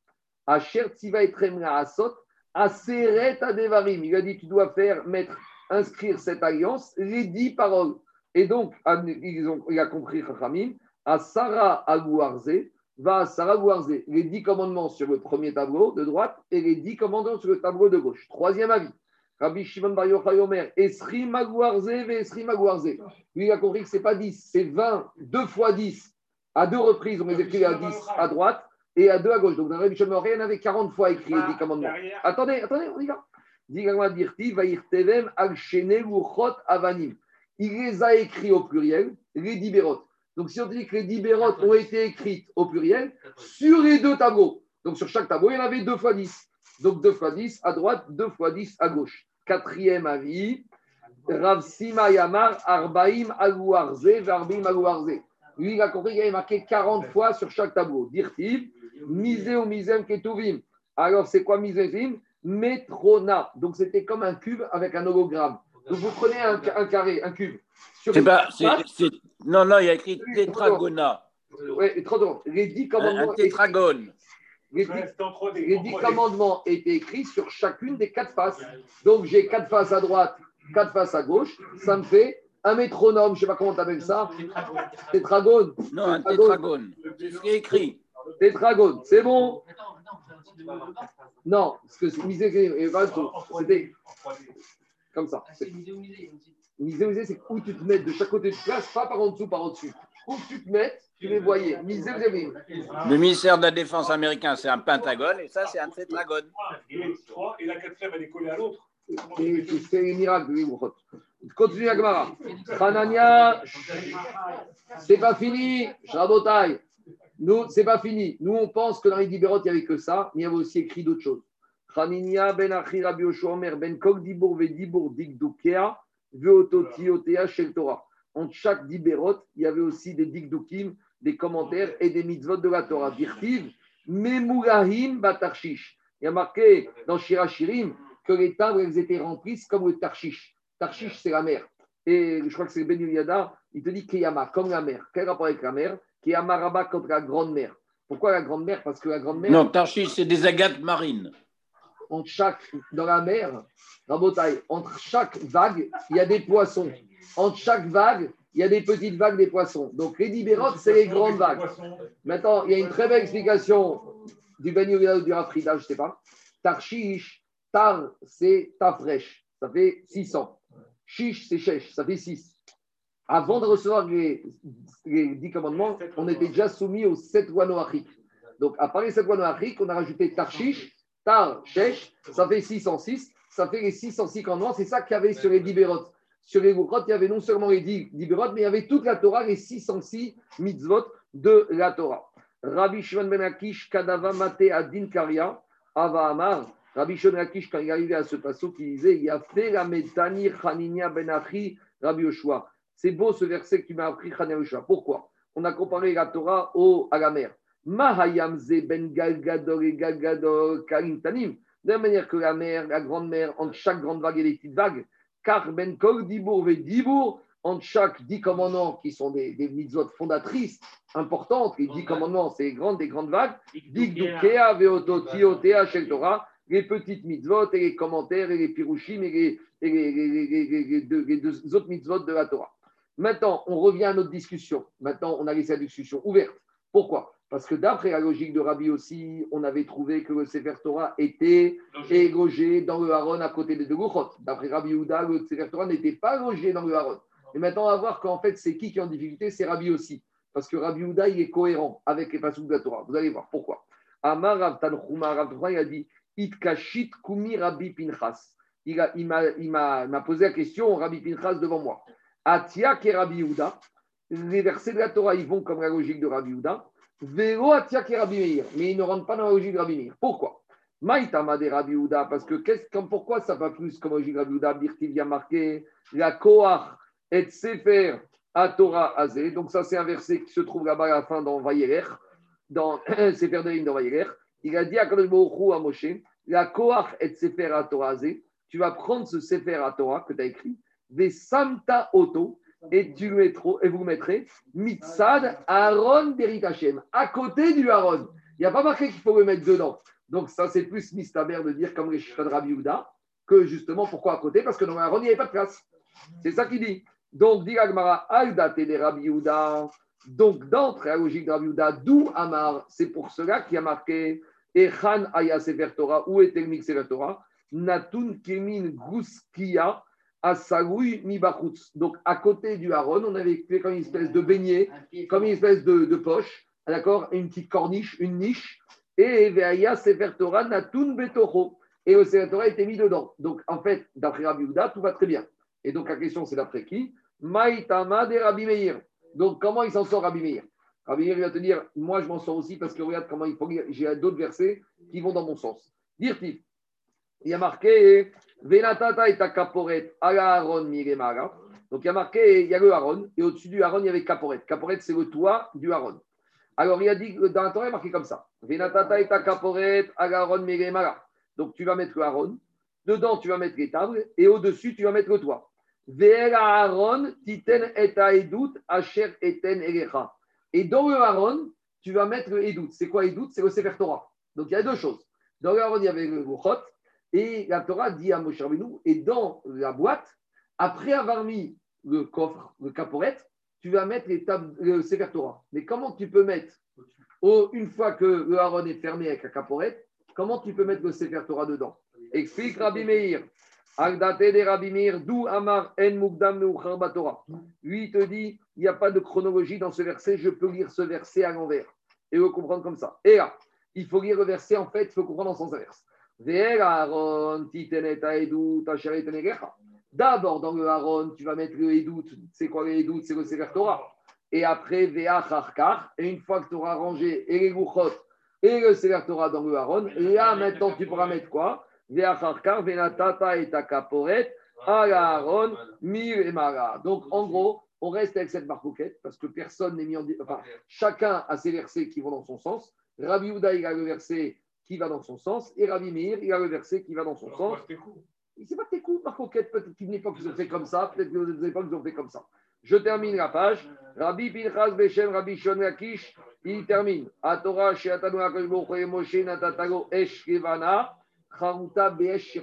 Asher tziva etrem laasot. Aseret adevarim. Il a dit tu dois faire, mettre, inscrire cette alliance, les dix paroles. Et donc, ils ont, il a compris Chachamim. Asara aguarze. Va Asara aguarze. Les dix commandements sur le premier tableau de droite et les dix commandements sur le tableau de gauche. Troisième avis. Rabbi Shimon Bar Yochai Omer, Esri Magouarze, Esri Magouarze. Lui, il a compris que ce n'est pas 10, c'est 20, 2 fois 10. À deux reprises, on les écrit à 10 à droite et à 2 à gauche. Donc, dans Rabbi Shimon y en avait 40 fois écrit les 10 commandements. Derrière, Attendez, attendez, on y va. Il les a écrits au pluriel, les dibérot. Donc, si on dit que les dibérot ont été écrites au pluriel, sur les deux tableaux. Donc, sur chaque tableau, il y en avait 2 fois 10. Donc, 2 fois 10 à droite, 2 fois 10 à gauche. Quatrième avis, Rav Sima Yamar, Arbaim Aguarze, Verbim Aguarze. Lui, il a compris qu'il avait marqué 40 fois sur chaque tableau. Dirtiv, Misé ou Misem Ketuvim. Alors, c'est quoi Misem Metrona. Donc, c'était comme un cube avec un hologramme. Donc, vous prenez un, un carré, un cube. Sur C'est une pas. c'est- face, c'est- Non, non, il y a écrit tétragona. ouais, et 30 secondes. Les 10 Un, un commandements, tétragone. les dix- reste en 3D. les en dix 3D. commandements étaient écrits sur chacune des quatre faces. Donc, j'ai quatre faces à droite, quatre faces à gauche. Ça me fait un métronome, je ne sais pas comment tu appelles ça. Tétragone. Non, un Tétragone. tétragone. C'est ce qui est écrit. Tétragone, c'est bon Non, parce que c'est misé. C'était En 3D. comme ça. C'est- Misé, misé, c'est où tu te mets de chaque côté de place, pas par en dessous, par en-dessus. Où tu te mets, tu les voyais. Misé, misé, misé. Le ministère de la Défense américain, c'est un pentagone et ça, c'est un tétragone. Et la quatrième, elle est collée à l'autre. Fais les miracles, oui. Continue Agmara. Hanania, c'est pas fini. Shrabotai. Nous, c'est pas fini. Nous, on pense que dans les Dibérot, il n'y avait que ça, mais il y avait aussi écrit d'autres choses. Hanania ben Achi Rabbi Omer ben Kok Dibour ve Dibour Digdukea veototi otea shel Torah. Entre chaque Dibérot, il y avait aussi des Digdukim, des commentaires et des mitzvot de la Torah. Dirtiv, Memulahim batarshish. Il y a marqué dans Shirachirim que les tables, elles étaient remplies comme le Tarshish. Tarshish, c'est la mer. Et je crois que c'est Ben Yada, il te dit Kiyama, comme la mer. Quel rapport avec la mer? Kiyama Rabba contre la grande mer. Pourquoi la grande mer? Parce que la grande mer, Non, Tarchis, c'est des agates marines. entre chaque, dans la mer, Rabotai, entre chaque vague, il y a des poissons. Entre chaque vague, il y a des petites vagues des poissons. Donc les libérotes, c'est les grandes vagues. Maintenant, il y a une très belle explication du Ben ou du Rafrida, je ne sais pas. Tarshish, Tar, c'est Tafresh, ça fait 600. Shish, c'est Shesh, ça fait 6. Avant de recevoir les, les 10 commandements, on était déjà soumis aux 7 lois noachiques. Donc, à part les 7 lois noachiques, on a rajouté Tarshish Tar, Shesh, ça fait 606. Ça fait les 606 en noir. C'est ça qu'il y avait sur les Dibérot. Sur les Boukrot, il y avait non seulement les Dibérot, mais il y avait toute la Torah, les 606 mitzvot de la Torah. Rabbi Shimon ben Akish, Kadava Mate Adin Karia, Ava Amar. Rabbi Shimon ben Akish, quand il arrivait à ce passage, il disait Il a fait la Metani Chaninia ben Achi, Rabbi Yoshua. C'est beau ce verset qui m'a appris Chaninia Yoshua. Pourquoi? On a comparé la Torah au, à la mer. Mahayamze ben Galgador et Galgador Karim Tanim. De la manière que la mer, la grande mer, entre chaque grande vague et les petites vagues, car ben Kol Dibour ve Dibour, entre chaque dix commandements qui sont des, des mitzvot fondatrices importantes, les dix commandements, c'est les grandes, des grandes vagues, Dik Dukea, Veototi, Otea, Shel Torah, les petites mitzvot et les commentaires et les pirushim et les, et les, les- les- deux, autres mitzvot de la Torah. Maintenant, on revient à notre discussion. Maintenant, on a laissé la discussion ouverte. Pourquoi? Parce que d'après la logique de Rabbi aussi, on avait trouvé que le Sefer Torah était logé dans le Haron à côté des deux Gouchot. D'après Rabbi Houda, le Sefer Torah n'était pas logé dans le Haron. Et maintenant, on va voir qu'en fait, c'est qui qui est en difficulté? C'est Rabbi aussi. Parce que Rabbi Houda, il est cohérent avec les passages de la Torah. Vous allez voir pourquoi. Amar Rav Tanchuma, Rav il a dit Itkashit Kumi Rabbi Pinchas. Il m'a posé la question, Rabbi Pinchas devant moi. Atia ke Rabbi Houda. Les versets de la Torah, ils vont comme la logique de Rabbi Houda. Vero Atia ke Rabbi Meir. Mais ils ne rentrent pas dans la logique de Rabbi Meir. Pourquoi? Maïtama de Rabbi Houda, parce que qu'est-ce- comme, pourquoi ça va plus comme logique de Rabbi Houda Birtiv y a marqué la Koach et Sefer à Torah Azé. Donc ça, c'est un verset qui se trouve là-bas à la fin dans Vayerer, dans (clears throat) Sefer Derim dans Vayerer. Il a dit à Kadosh à Moshe, la Koach et Sefer Torah tu vas prendre ce Sefer Torah que tu as écrit, des Samta Oto, et, tu et vous mettrez, Mitzad Aaron Derit Hashem, à côté du Aaron. Il n'y a pas marqué qu'il faut le mettre dedans. Donc ça, c'est plus mistaber de dire comme les Shifra de Rabbi Houda, que justement, pourquoi à côté Parce que dans Aaron, il n'y avait pas de place. C'est ça qu'il dit. Donc, dit Agmara, Al-Date de Rabbi Houda. Donc, d'entre la logique de Rabbi Houda, d'où Amar C'est pour cela qu'il a marqué Echan Aya Sefer Torah, où était le mix Sefer Torah? Natun Kemin Guskia Asagoui Mibachutz. Donc, à côté du Aaron, on avait fait comme une espèce de beignet, comme une espèce de, de poche, d'accord Une petite corniche, une niche. Et Veaya Sefer Torah Natun Betocho. Et le Sefer Torah était mis dedans. Donc, en fait, d'après Rabbi Houda, tout va très bien. Et donc, la question, c'est d'après qui? Maïtama de Rabbi Meir. Donc, comment il s'en sort, Rabbi Meir? Rabbi Meir va te dire Moi, je m'en sors aussi parce que regarde comment il faut. J'ai d'autres versets qui vont dans mon sens. Dire-t-il Il y a marqué Venatata et Kaporet ala Aaron Miremara. Donc, il y a marqué Il y a le Aaron et au-dessus du Aaron, il y avait Kaporet. Kaporet, c'est le toit du Aaron. Alors, il a dit dans la Torah, il y a marqué comme ça Venatata et Kaporet ala Aaron Miremara. Donc, tu vas mettre le Aaron. Dedans, tu vas mettre les tables et au-dessus, tu vas mettre le toit. Ve'el Aaron, titen et aedut, asher eten elecha. Et dans le Aaron, tu vas mettre le edut. C'est quoi edut C'est le Sefer Torah. Donc il y a deux choses. Dans le Aaron, il y avait le Luchot, et la Torah dit à Moshe Rabbeinu, et dans la boîte, après avoir mis le coffre, le caporet, tu vas mettre le Sefer Torah. Mais comment tu peux mettre, au- une fois que le Aaron est fermé avec la caporet, comment tu peux mettre le Sefer Torah dedans? Explique Rabbi Meir. D'où Amar en Mugdam. Lui, il te dit, il n'y a pas de chronologie dans ce verset, je peux lire ce verset à l'envers et le comprendre comme ça. Et là, il faut lire le verset, en fait, il faut comprendre en sens inverse. D'abord, dans le Aaron, tu vas mettre le Edut. C'est quoi le Edut C'est le Sefer Torah. Et après, Ve'ach Harkar. Et une fois que tu auras rangé et les Luchot et le Sefer Torah dans le Aaron, là, maintenant, tu pourras mettre quoi? Donc, en gros, on reste avec cette marcoquette parce que personne n'est mis en. Enfin, chacun a ses versets qui vont dans son sens. Rabbi Houda, il a le verset qui va dans son sens et Rabbi Meir, il a le verset qui va dans son sens. C'est pas tes coups, marcoquette. Peut-être qu'une époque, ils ont fait comme ça. Peut-être qu'une époque, ils ont fait comme ça. Je termine la page. Rabbi Pinchas Beshem, Rabbi Shon Lakish, il termine. Atora, Sheatanu, Akash Moshe, Natatago, Esh, Kevana, Beesh.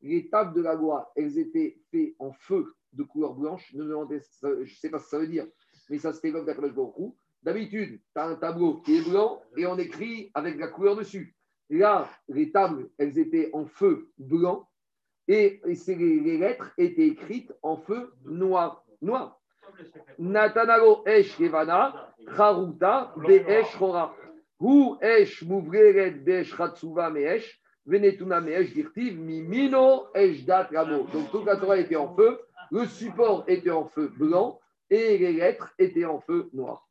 Les tables de la loi, elles étaient faites en feu de couleur blanche. Je ne sais pas ce que ça veut dire, mais ça se comme d'Akash Baruch D'habitude, tu as un tableau qui est blanc et on écrit avec la couleur dessus. Là, les tables, elles étaient en feu blanc et, les, lettres étaient écrites en feu noir. Noir. Natanago Esh Kevana, Charuta, Beesh Chora. Hu Esh Mouvreret Beesh Meesh, Donc toute la Torah était en feu, le support était en feu blanc et les lettres étaient en feu noir.